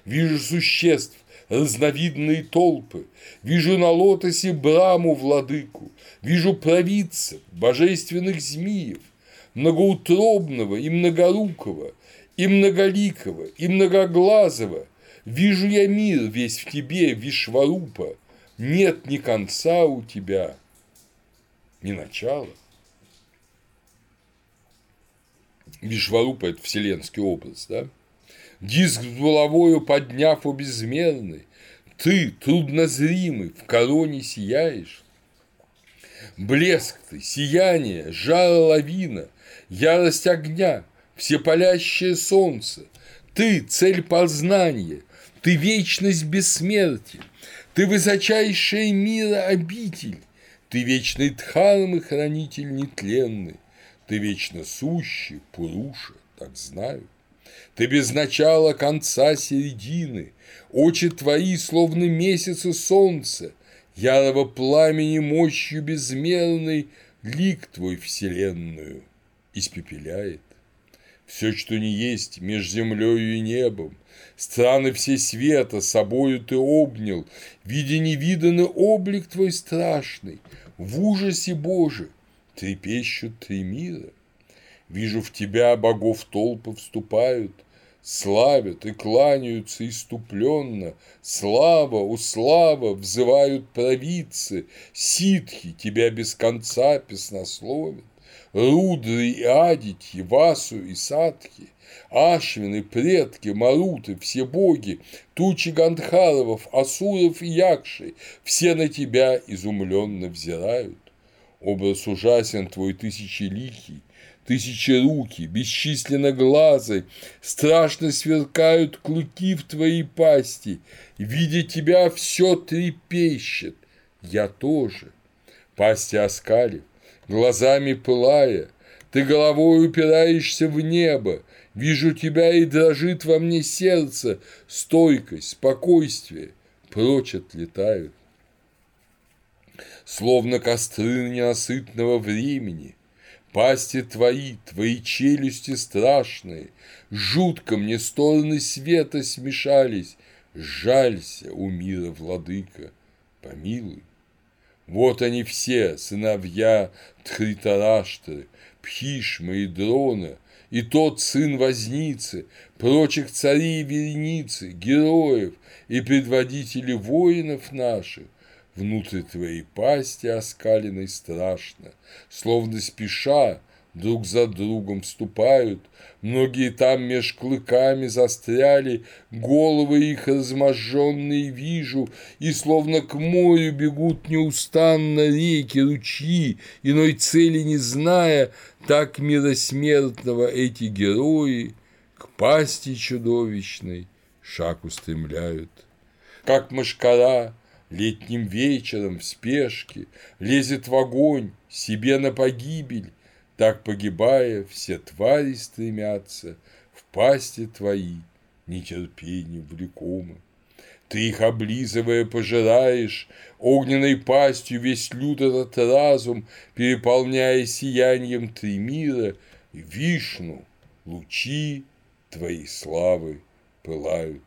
вижу существ, разновидные толпы, вижу на лотосе Браму владыку, вижу провидцев, божественных змеев, многоутробного и многорукого, и многоликого, и многоглазого. Вижу я мир весь в тебе, Вишварупа, нет ни конца у тебя, ни начала. Вишварупа – это вселенский образ, да? Диск с головою подняв обезмерный, ты, труднозримый, в короне сияешь. Блеск ты, сияние, жара лавина, ярость огня, всепалящее солнце. Ты – цель познания, ты – вечность бессмертия, ты – высочайшая мира обитель, ты – вечный дхармы хранитель нетленный, ты – вечно сущий, Пуруша, так знаю. Ты без начала, конца, середины, очи твои, словно месяцы солнца, ярого пламени мощью безмерной, лик твой вселенную испепеляет. Все, что не есть меж землею и небом, Страны все света собою ты обнял, Видя невиданный облик твой страшный, В ужасе Боже трепещут три мира. Вижу в тебя богов толпы вступают, Славят и кланяются иступленно, Слава, у слава взывают провидцы, Ситхи тебя без конца песнословят. Рудры и Адити, Васу и Садхи, Ашвины, предки, Маруты, все боги, тучи Гандхаровов, Асуров и Якши, все на тебя изумленно взирают. Образ ужасен твой тысячеликий, тысячи руки, бесчисленно глазы, страшно сверкают клыки в твоей пасти, видя тебя все трепещет, я тоже. Пасти оскалив, глазами пылая, ты головой упираешься в небо, вижу тебя и дрожит во мне сердце, стойкость, спокойствие, прочь отлетают. Словно костры ненасытного времени, пасти твои, твои челюсти страшные, жутко мне стороны света смешались, жалься, у мира владыка, помилуй. Вот они все, сыновья Тхритараштры, Пхишма и Дрона, и тот сын возницы, прочих царей вереницы, героев и предводителей воинов наших, внутрь твоей пасти оскаленной страшно, словно спеша друг за другом ступают, многие там меж клыками застряли, головы их разможженные вижу, и словно к морю бегут неустанно реки, ручьи, иной цели не зная, так миросмертного эти герои к пасти чудовищной шаг устремляют. Как мошкара летним вечером в спешке лезет в огонь себе на погибель, так погибая, все твари стремятся в пасти твои нетерпением влекомы. Ты их облизывая пожираешь, огненной пастью весь люд этот разум, переполняя сиянием три мира, вишну, лучи твоей славы пылают.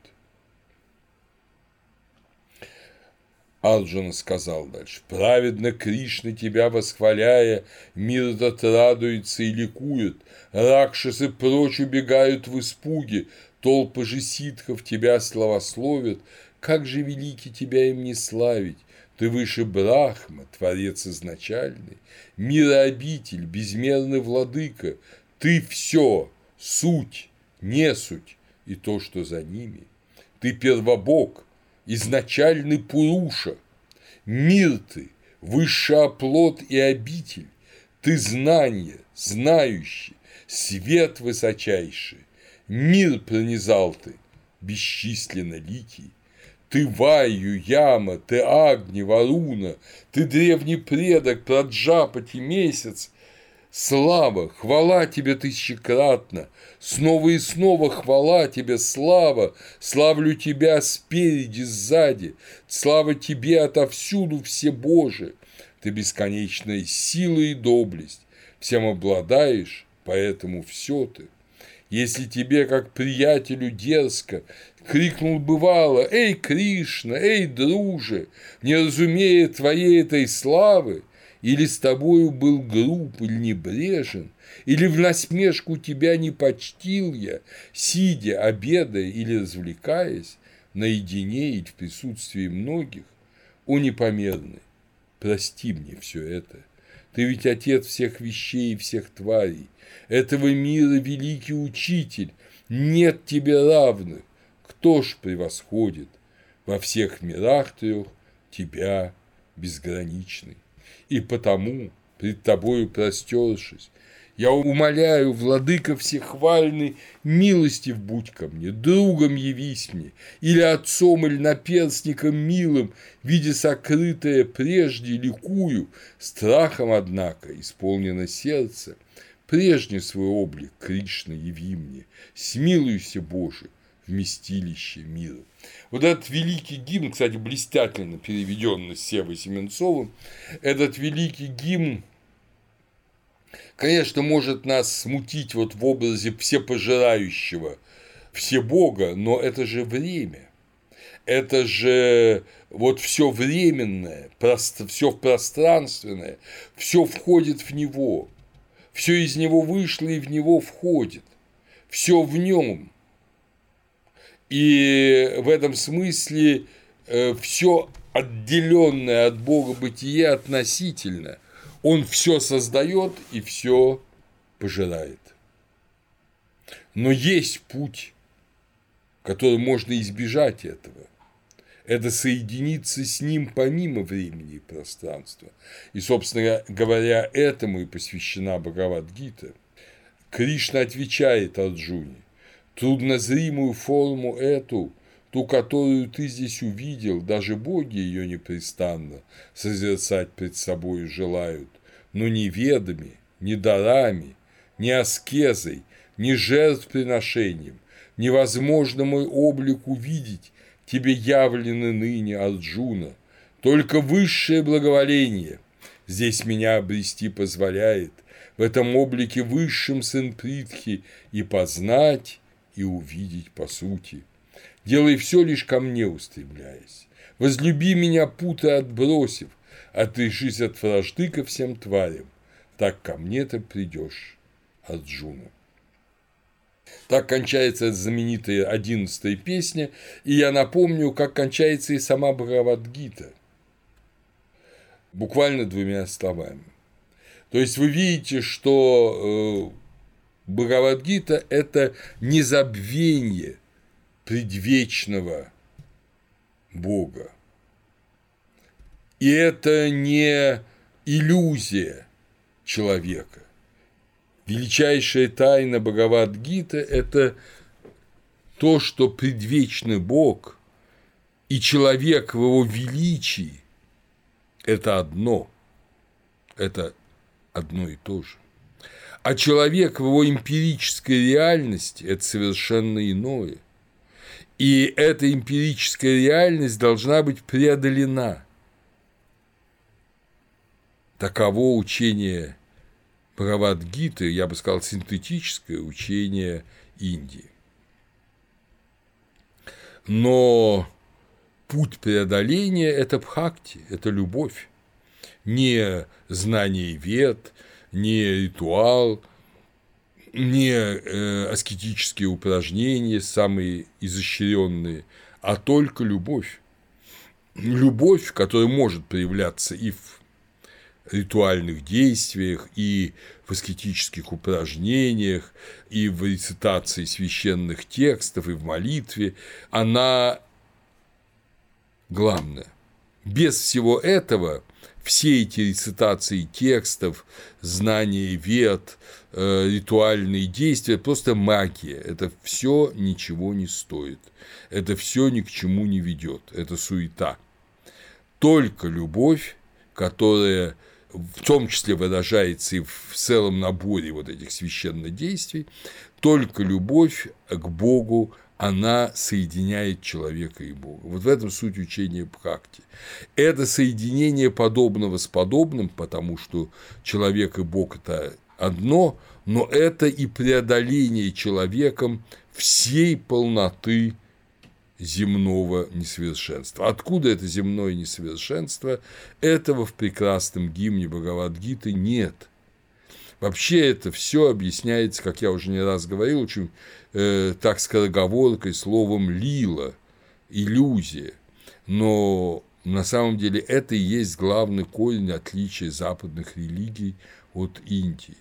Арджуна сказал дальше, «Праведно Кришна тебя восхваляя, мир этот радуется и ликует, ракшасы прочь убегают в испуге, Толпы же ситхов тебя славословят, как же велики тебя им не славить, ты выше Брахма, Творец изначальный, мирообитель, безмерный владыка, ты все, суть, не суть и то, что за ними. Ты первобог, изначальный Пуруша, мир ты, высший оплот и обитель, ты знание, знающий, свет высочайший, мир пронизал ты, бесчисленно ликий, ты Ваю, Яма, ты Агни, Варуна, ты древний предок, Праджапати, месяц. Слава, хвала тебе тысячекратно, снова и снова хвала тебе, слава, славлю тебя спереди, сзади, слава тебе отовсюду, все Боже, ты бесконечная сила и доблесть, всем обладаешь, поэтому все ты. Если тебе, как приятелю, дерзко, крикнул бывало, «Эй, Кришна, эй, друже, не разумея твоей этой славы, или с тобою был груб или небрежен, или в насмешку тебя не почтил я, сидя, обедая или развлекаясь, наедине или в присутствии многих, о непомерный, прости мне все это. Ты ведь отец всех вещей и всех тварей, этого мира великий учитель, нет тебе равных, кто ж превосходит во всех мирах трех тебя безграничный? И потому, пред тобою простершись, я умоляю, владыка всехвальный, милостив будь ко мне, другом явись мне, или отцом, или наперстником милым, видя сокрытое прежде, ликую, страхом, однако, исполнено сердце, прежний свой облик, Кришна, яви мне, смилуйся, Боже, вместилище мира. Вот этот великий гимн, кстати, блистательно переведенный Севой Семенцовым, этот великий гимн, конечно, может нас смутить вот в образе всепожирающего все Бога, но это же время. Это же вот все временное, все пространственное, все входит в него, все из него вышло и в него входит, все в нем – и в этом смысле э, все отделенное от Бога бытие относительно. Он все создает и все пожирает. Но есть путь, который можно избежать этого. Это соединиться с ним помимо времени и пространства. И, собственно говоря, этому и посвящена Бхагавадгита. Кришна отвечает Арджуне Труднозримую форму эту, ту, которую ты здесь увидел, даже боги ее непрестанно созерцать пред собой желают, но ни ведами, ни дарами, ни аскезой, ни жертвоприношением невозможно мой облик увидеть, тебе явлены ныне Арджуна, только высшее благоволение здесь меня обрести позволяет, в этом облике высшим сын Притхи и познать, и увидеть по сути. Делай все лишь ко мне устремляясь. Возлюби меня, путы отбросив, отрешись от вражды ко всем тварям. Так ко мне ты придешь, Арджуна. Так кончается знаменитая одиннадцатая песня, и я напомню, как кончается и сама Бхагавадгита. Буквально двумя словами. То есть вы видите, что э, Бхагавадгита – это незабвение предвечного Бога. И это не иллюзия человека. Величайшая тайна Бхагавадгита – это то, что предвечный Бог и человек в его величии – это одно, это одно и то же. А человек в его эмпирической реальности – это совершенно иное. И эта эмпирическая реальность должна быть преодолена. Таково учение Правадгиты, я бы сказал, синтетическое учение Индии. Но путь преодоления – это бхакти, это любовь, не знание вет, не ритуал, не э, аскетические упражнения, самые изощренные, а только любовь. Любовь, которая может проявляться и в ритуальных действиях, и в аскетических упражнениях, и в рецитации священных текстов, и в молитве, она главная. Без всего этого все эти рецитации текстов, знания вет, э, ритуальные действия – просто магия. Это все ничего не стоит. Это все ни к чему не ведет. Это суета. Только любовь, которая в том числе выражается и в целом наборе вот этих священных действий, только любовь к Богу она соединяет человека и Бога. Вот в этом суть учения Бхакти. Это соединение подобного с подобным, потому что человек и Бог – это одно, но это и преодоление человеком всей полноты земного несовершенства. Откуда это земное несовершенство? Этого в прекрасном гимне Бхагавадгиты нет – Вообще это все объясняется, как я уже не раз говорил, очень э, так скороговоркой словом «лила», иллюзия. Но на самом деле это и есть главный корень отличия западных религий от Индии.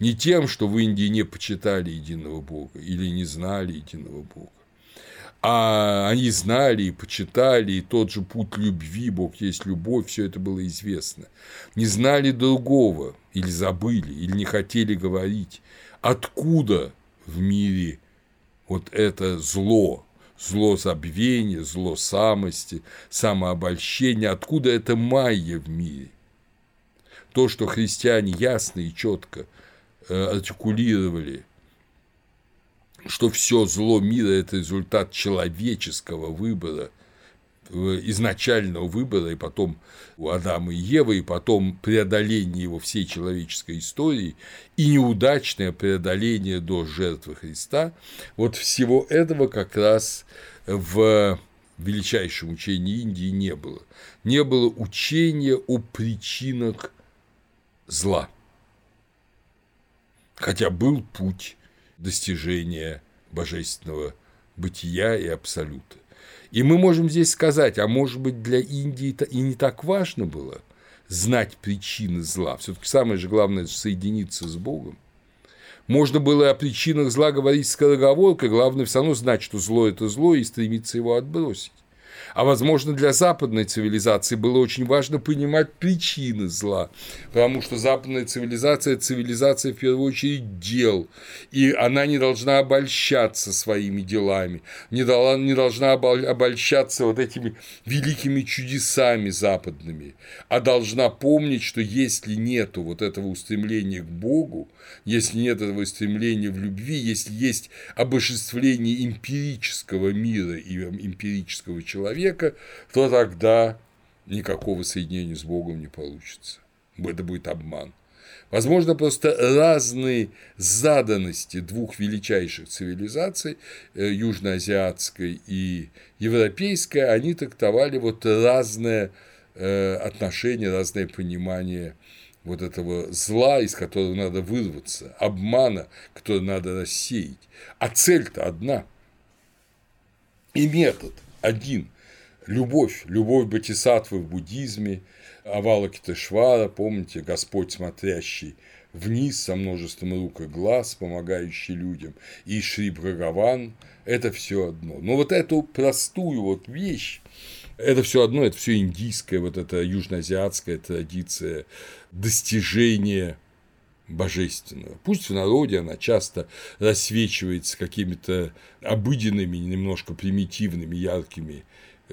Не тем, что в Индии не почитали единого Бога или не знали единого Бога, а они знали и почитали, и тот же путь любви, Бог есть любовь, все это было известно. Не знали другого, или забыли, или не хотели говорить, откуда в мире вот это зло, зло забвения, зло самости, самообольщения, откуда это майя в мире. То, что христиане ясно и четко э, артикулировали что все зло мира – это результат человеческого выбора, изначального выбора, и потом у Адама и Евы, и потом преодоление его всей человеческой истории, и неудачное преодоление до жертвы Христа, вот всего этого как раз в величайшем учении Индии не было. Не было учения о причинах зла. Хотя был путь достижения божественного бытия и абсолюта. И мы можем здесь сказать, а может быть для Индии и не так важно было знать причины зла. Все-таки самое же главное – соединиться с Богом. Можно было о причинах зла говорить скороговоркой, главное все равно знать, что зло – это зло, и стремиться его отбросить. А возможно, для западной цивилизации было очень важно понимать причины зла, потому что западная цивилизация – цивилизация, в первую очередь, дел, и она не должна обольщаться своими делами, не должна обольщаться вот этими великими чудесами западными, а должна помнить, что если нету вот этого устремления к Богу, если нет этого стремления в любви, если есть обожествление эмпирического мира и эмпирического человека, то тогда никакого соединения с Богом не получится. Это будет обман. Возможно, просто разные заданности двух величайших цивилизаций, э, южноазиатской и европейской, они трактовали вот разное э, отношение, разное понимание вот этого зла, из которого надо вырваться, обмана, который надо рассеять. А цель-то одна. И метод один. Любовь, любовь Батисатвы в буддизме, Авалакитешвара, помните, Господь, смотрящий вниз со множеством рук и глаз, помогающий людям, и Шри Бхагаван – это все одно. Но вот эту простую вот вещь, это все одно, это все индийская, вот эта южноазиатская традиция достижения божественного. Пусть в народе она часто рассвечивается какими-то обыденными, немножко примитивными, яркими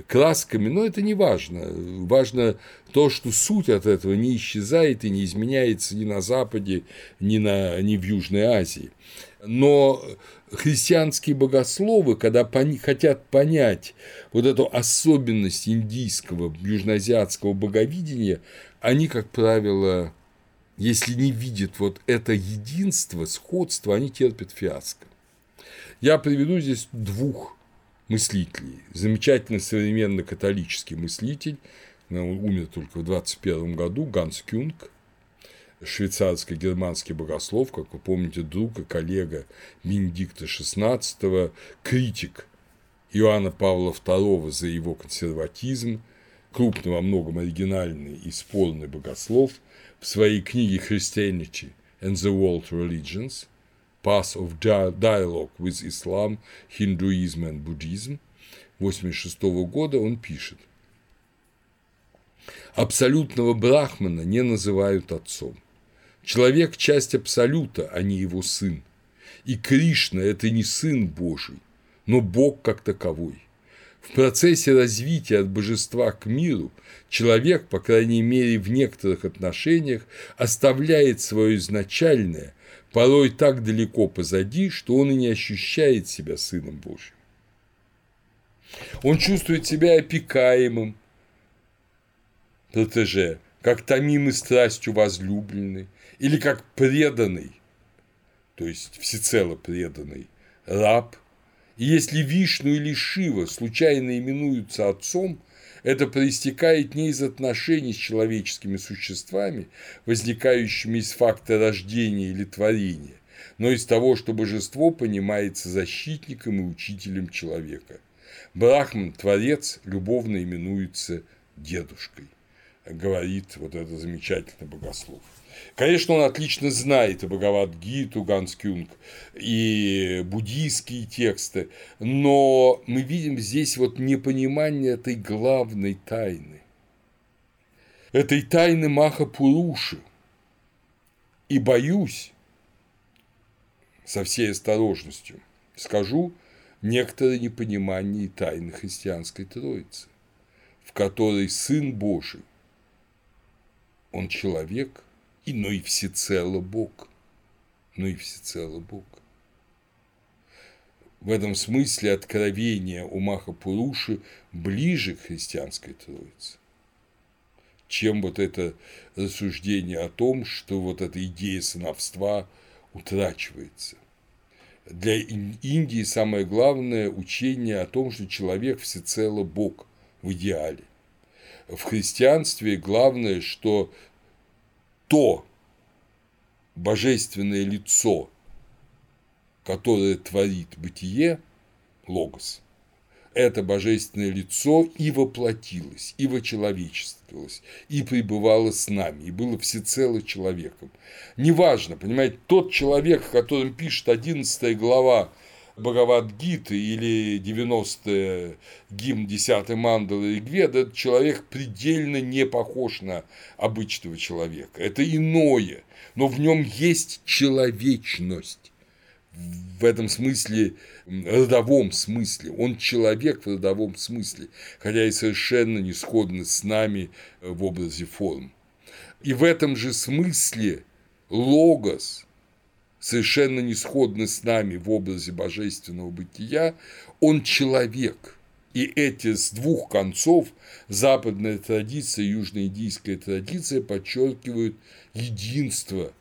красками, но это не важно. Важно то, что суть от этого не исчезает и не изменяется ни на Западе, ни, на, ни в Южной Азии. Но христианские богословы, когда пони, хотят понять вот эту особенность индийского, южноазиатского боговидения, они, как правило, если не видят вот это единство, сходство, они терпят фиаско. Я приведу здесь двух мыслителей. Замечательный современный католический мыслитель, он умер только в 21 году, Ганс Кюнг, швейцарско-германский богослов, как вы помните, друг и коллега Бенедикта XVI, критик Иоанна Павла II за его консерватизм, крупный во многом оригинальный и спорный богослов, в своей книге «Christianity and the World Religions» Path of Dialogue with Islam, Hinduism and Buddhism 1986 года он пишет Абсолютного брахмана не называют отцом. Человек – часть абсолюта, а не его сын. И Кришна – это не сын Божий, но Бог как таковой. В процессе развития от божества к миру человек, по крайней мере в некоторых отношениях, оставляет свое изначальное, порой так далеко позади, что он и не ощущает себя сыном Божьим. Он чувствует себя опекаемым, протеже, как томимый страстью возлюбленный, или как преданный, то есть всецело преданный, раб. И если Вишну или Шива случайно именуются отцом, это проистекает не из отношений с человеческими существами, возникающими из факта рождения или творения, но из того, что божество понимается защитником и учителем человека. Брахман, творец, любовно именуется дедушкой, говорит вот этот замечательный богослов. Конечно, он отлично знает и Бхагавад-гиту, Ганскюнг, и буддийские тексты, но мы видим здесь вот непонимание этой главной тайны, этой тайны Маха Пуруши. И боюсь, со всей осторожностью скажу, некоторое непонимание тайны христианской Троицы, в которой Сын Божий, Он человек – и, но и всецело Бог. Но и всецело Бог. В этом смысле откровение у Махапуруши ближе к христианской Троице, чем вот это рассуждение о том, что вот эта идея сыновства утрачивается. Для Индии самое главное учение о том, что человек всецело Бог в идеале. В христианстве главное, что то божественное лицо, которое творит бытие, логос, это божественное лицо и воплотилось, и вочеловечествовалось, и пребывало с нами, и было всецело человеком. Неважно, понимаете, тот человек, о котором пишет 11 глава Бхагавадгиты или 90 гимн 10 мандалы Ригведа, этот человек предельно не похож на обычного человека. Это иное, но в нем есть человечность. В этом смысле, родовом смысле. Он человек в родовом смысле, хотя и совершенно не сходный с нами в образе форм. И в этом же смысле логос – совершенно не сходны с нами в образе божественного бытия, он человек. И эти с двух концов западная традиция и южноиндийская традиция подчеркивают единство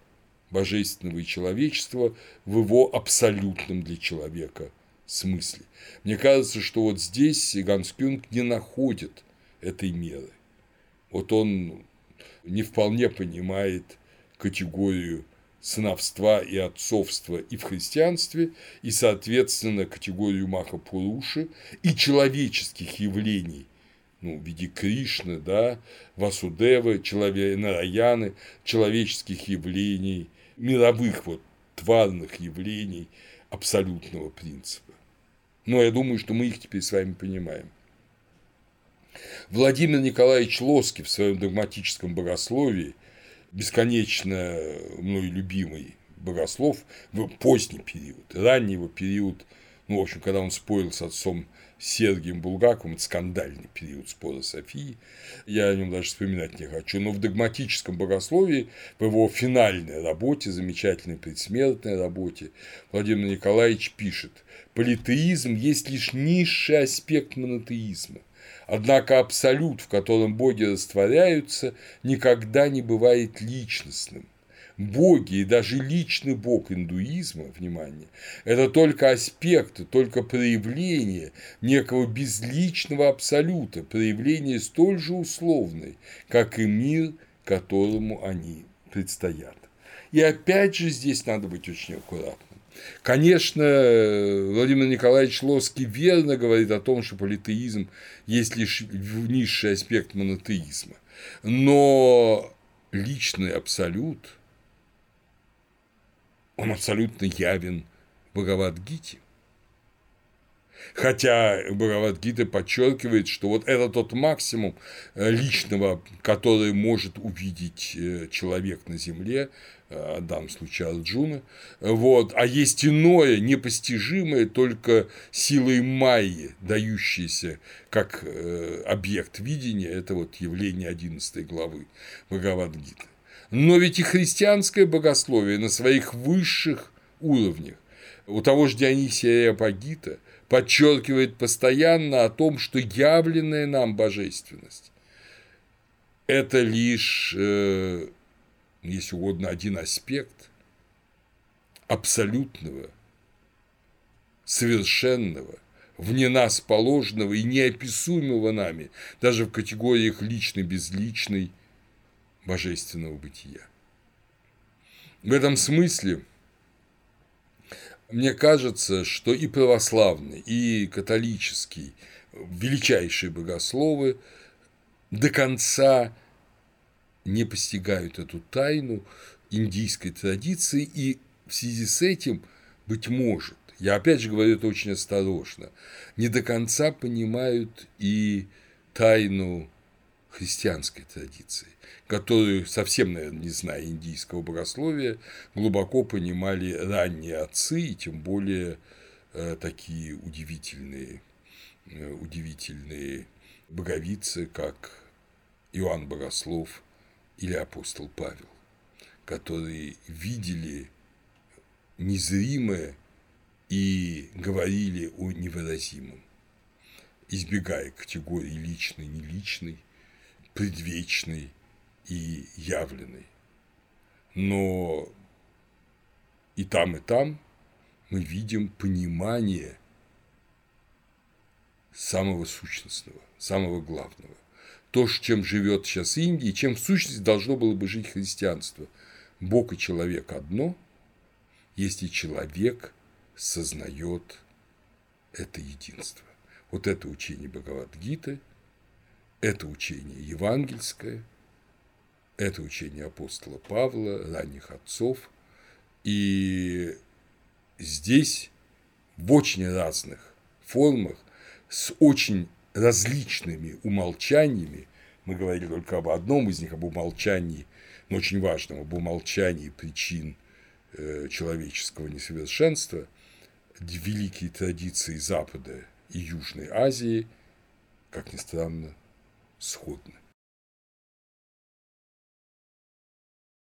божественного и человечества в его абсолютном для человека смысле. Мне кажется, что вот здесь Ганскюнг не находит этой меры. Вот он не вполне понимает категорию сыновства и отцовства и в христианстве, и, соответственно, категорию Маха Пуруши и человеческих явлений, ну, в виде Кришны, да, Васудевы, человек, Нараяны, человеческих явлений, мировых вот тварных явлений абсолютного принципа. Но я думаю, что мы их теперь с вами понимаем. Владимир Николаевич Лоски в своем догматическом богословии – бесконечно мной любимый богослов в поздний период, ранний его период, ну, в общем, когда он спорил с отцом Сергием Булгаковым, это скандальный период спора Софии, я о нем даже вспоминать не хочу, но в догматическом богословии, в его финальной работе, замечательной предсмертной работе, Владимир Николаевич пишет, политеизм есть лишь низший аспект монотеизма, Однако абсолют, в котором боги растворяются, никогда не бывает личностным. Боги и даже личный бог индуизма, внимание, это только аспекты, только проявление некого безличного абсолюта, проявление столь же условное, как и мир, которому они предстоят. И опять же здесь надо быть очень аккуратным. Конечно, Владимир Николаевич Лоский верно говорит о том, что политеизм есть лишь низший аспект монотеизма. Но личный абсолют, он абсолютно явен в Бхагавадгите. Хотя Бхагавадгита подчеркивает, что вот это тот максимум э, личного, который может увидеть э, человек на Земле, э, в данном случае Арджуна, вот, а есть иное, непостижимое только силой майи, дающееся как объект видения, это вот явление 11 главы Бхагавадгиты. Но ведь и христианское богословие на своих высших уровнях. У того же Дионисия Апагита подчеркивает постоянно о том, что явленная нам божественность – это лишь, э, если угодно, один аспект абсолютного, совершенного, вне нас положенного и неописуемого нами, даже в категориях личный-безличный божественного бытия. В этом смысле – мне кажется, что и православный, и католический величайшие богословы до конца не постигают эту тайну индийской традиции, и в связи с этим, быть может, я опять же говорю это очень осторожно, не до конца понимают и тайну христианской традиции которую, совсем, наверное, не зная индийского богословия, глубоко понимали ранние отцы, и тем более э, такие удивительные, э, удивительные боговицы, как Иоанн Богослов или апостол Павел, которые видели незримое и говорили о невыразимом, избегая категории личной, неличной, предвечной и явленный. Но и там, и там мы видим понимание самого сущностного, самого главного. То, чем живет сейчас Индия, чем в сущности должно было бы жить христианство. Бог и человек одно, если человек сознает это единство. Вот это учение Бхагавадгиты, это учение евангельское – это учение апостола Павла, ранних отцов. И здесь в очень разных формах, с очень различными умолчаниями, мы говорили только об одном из них, об умолчании, но очень важном, об умолчании причин э, человеческого несовершенства, великие традиции Запада и Южной Азии, как ни странно, сходны.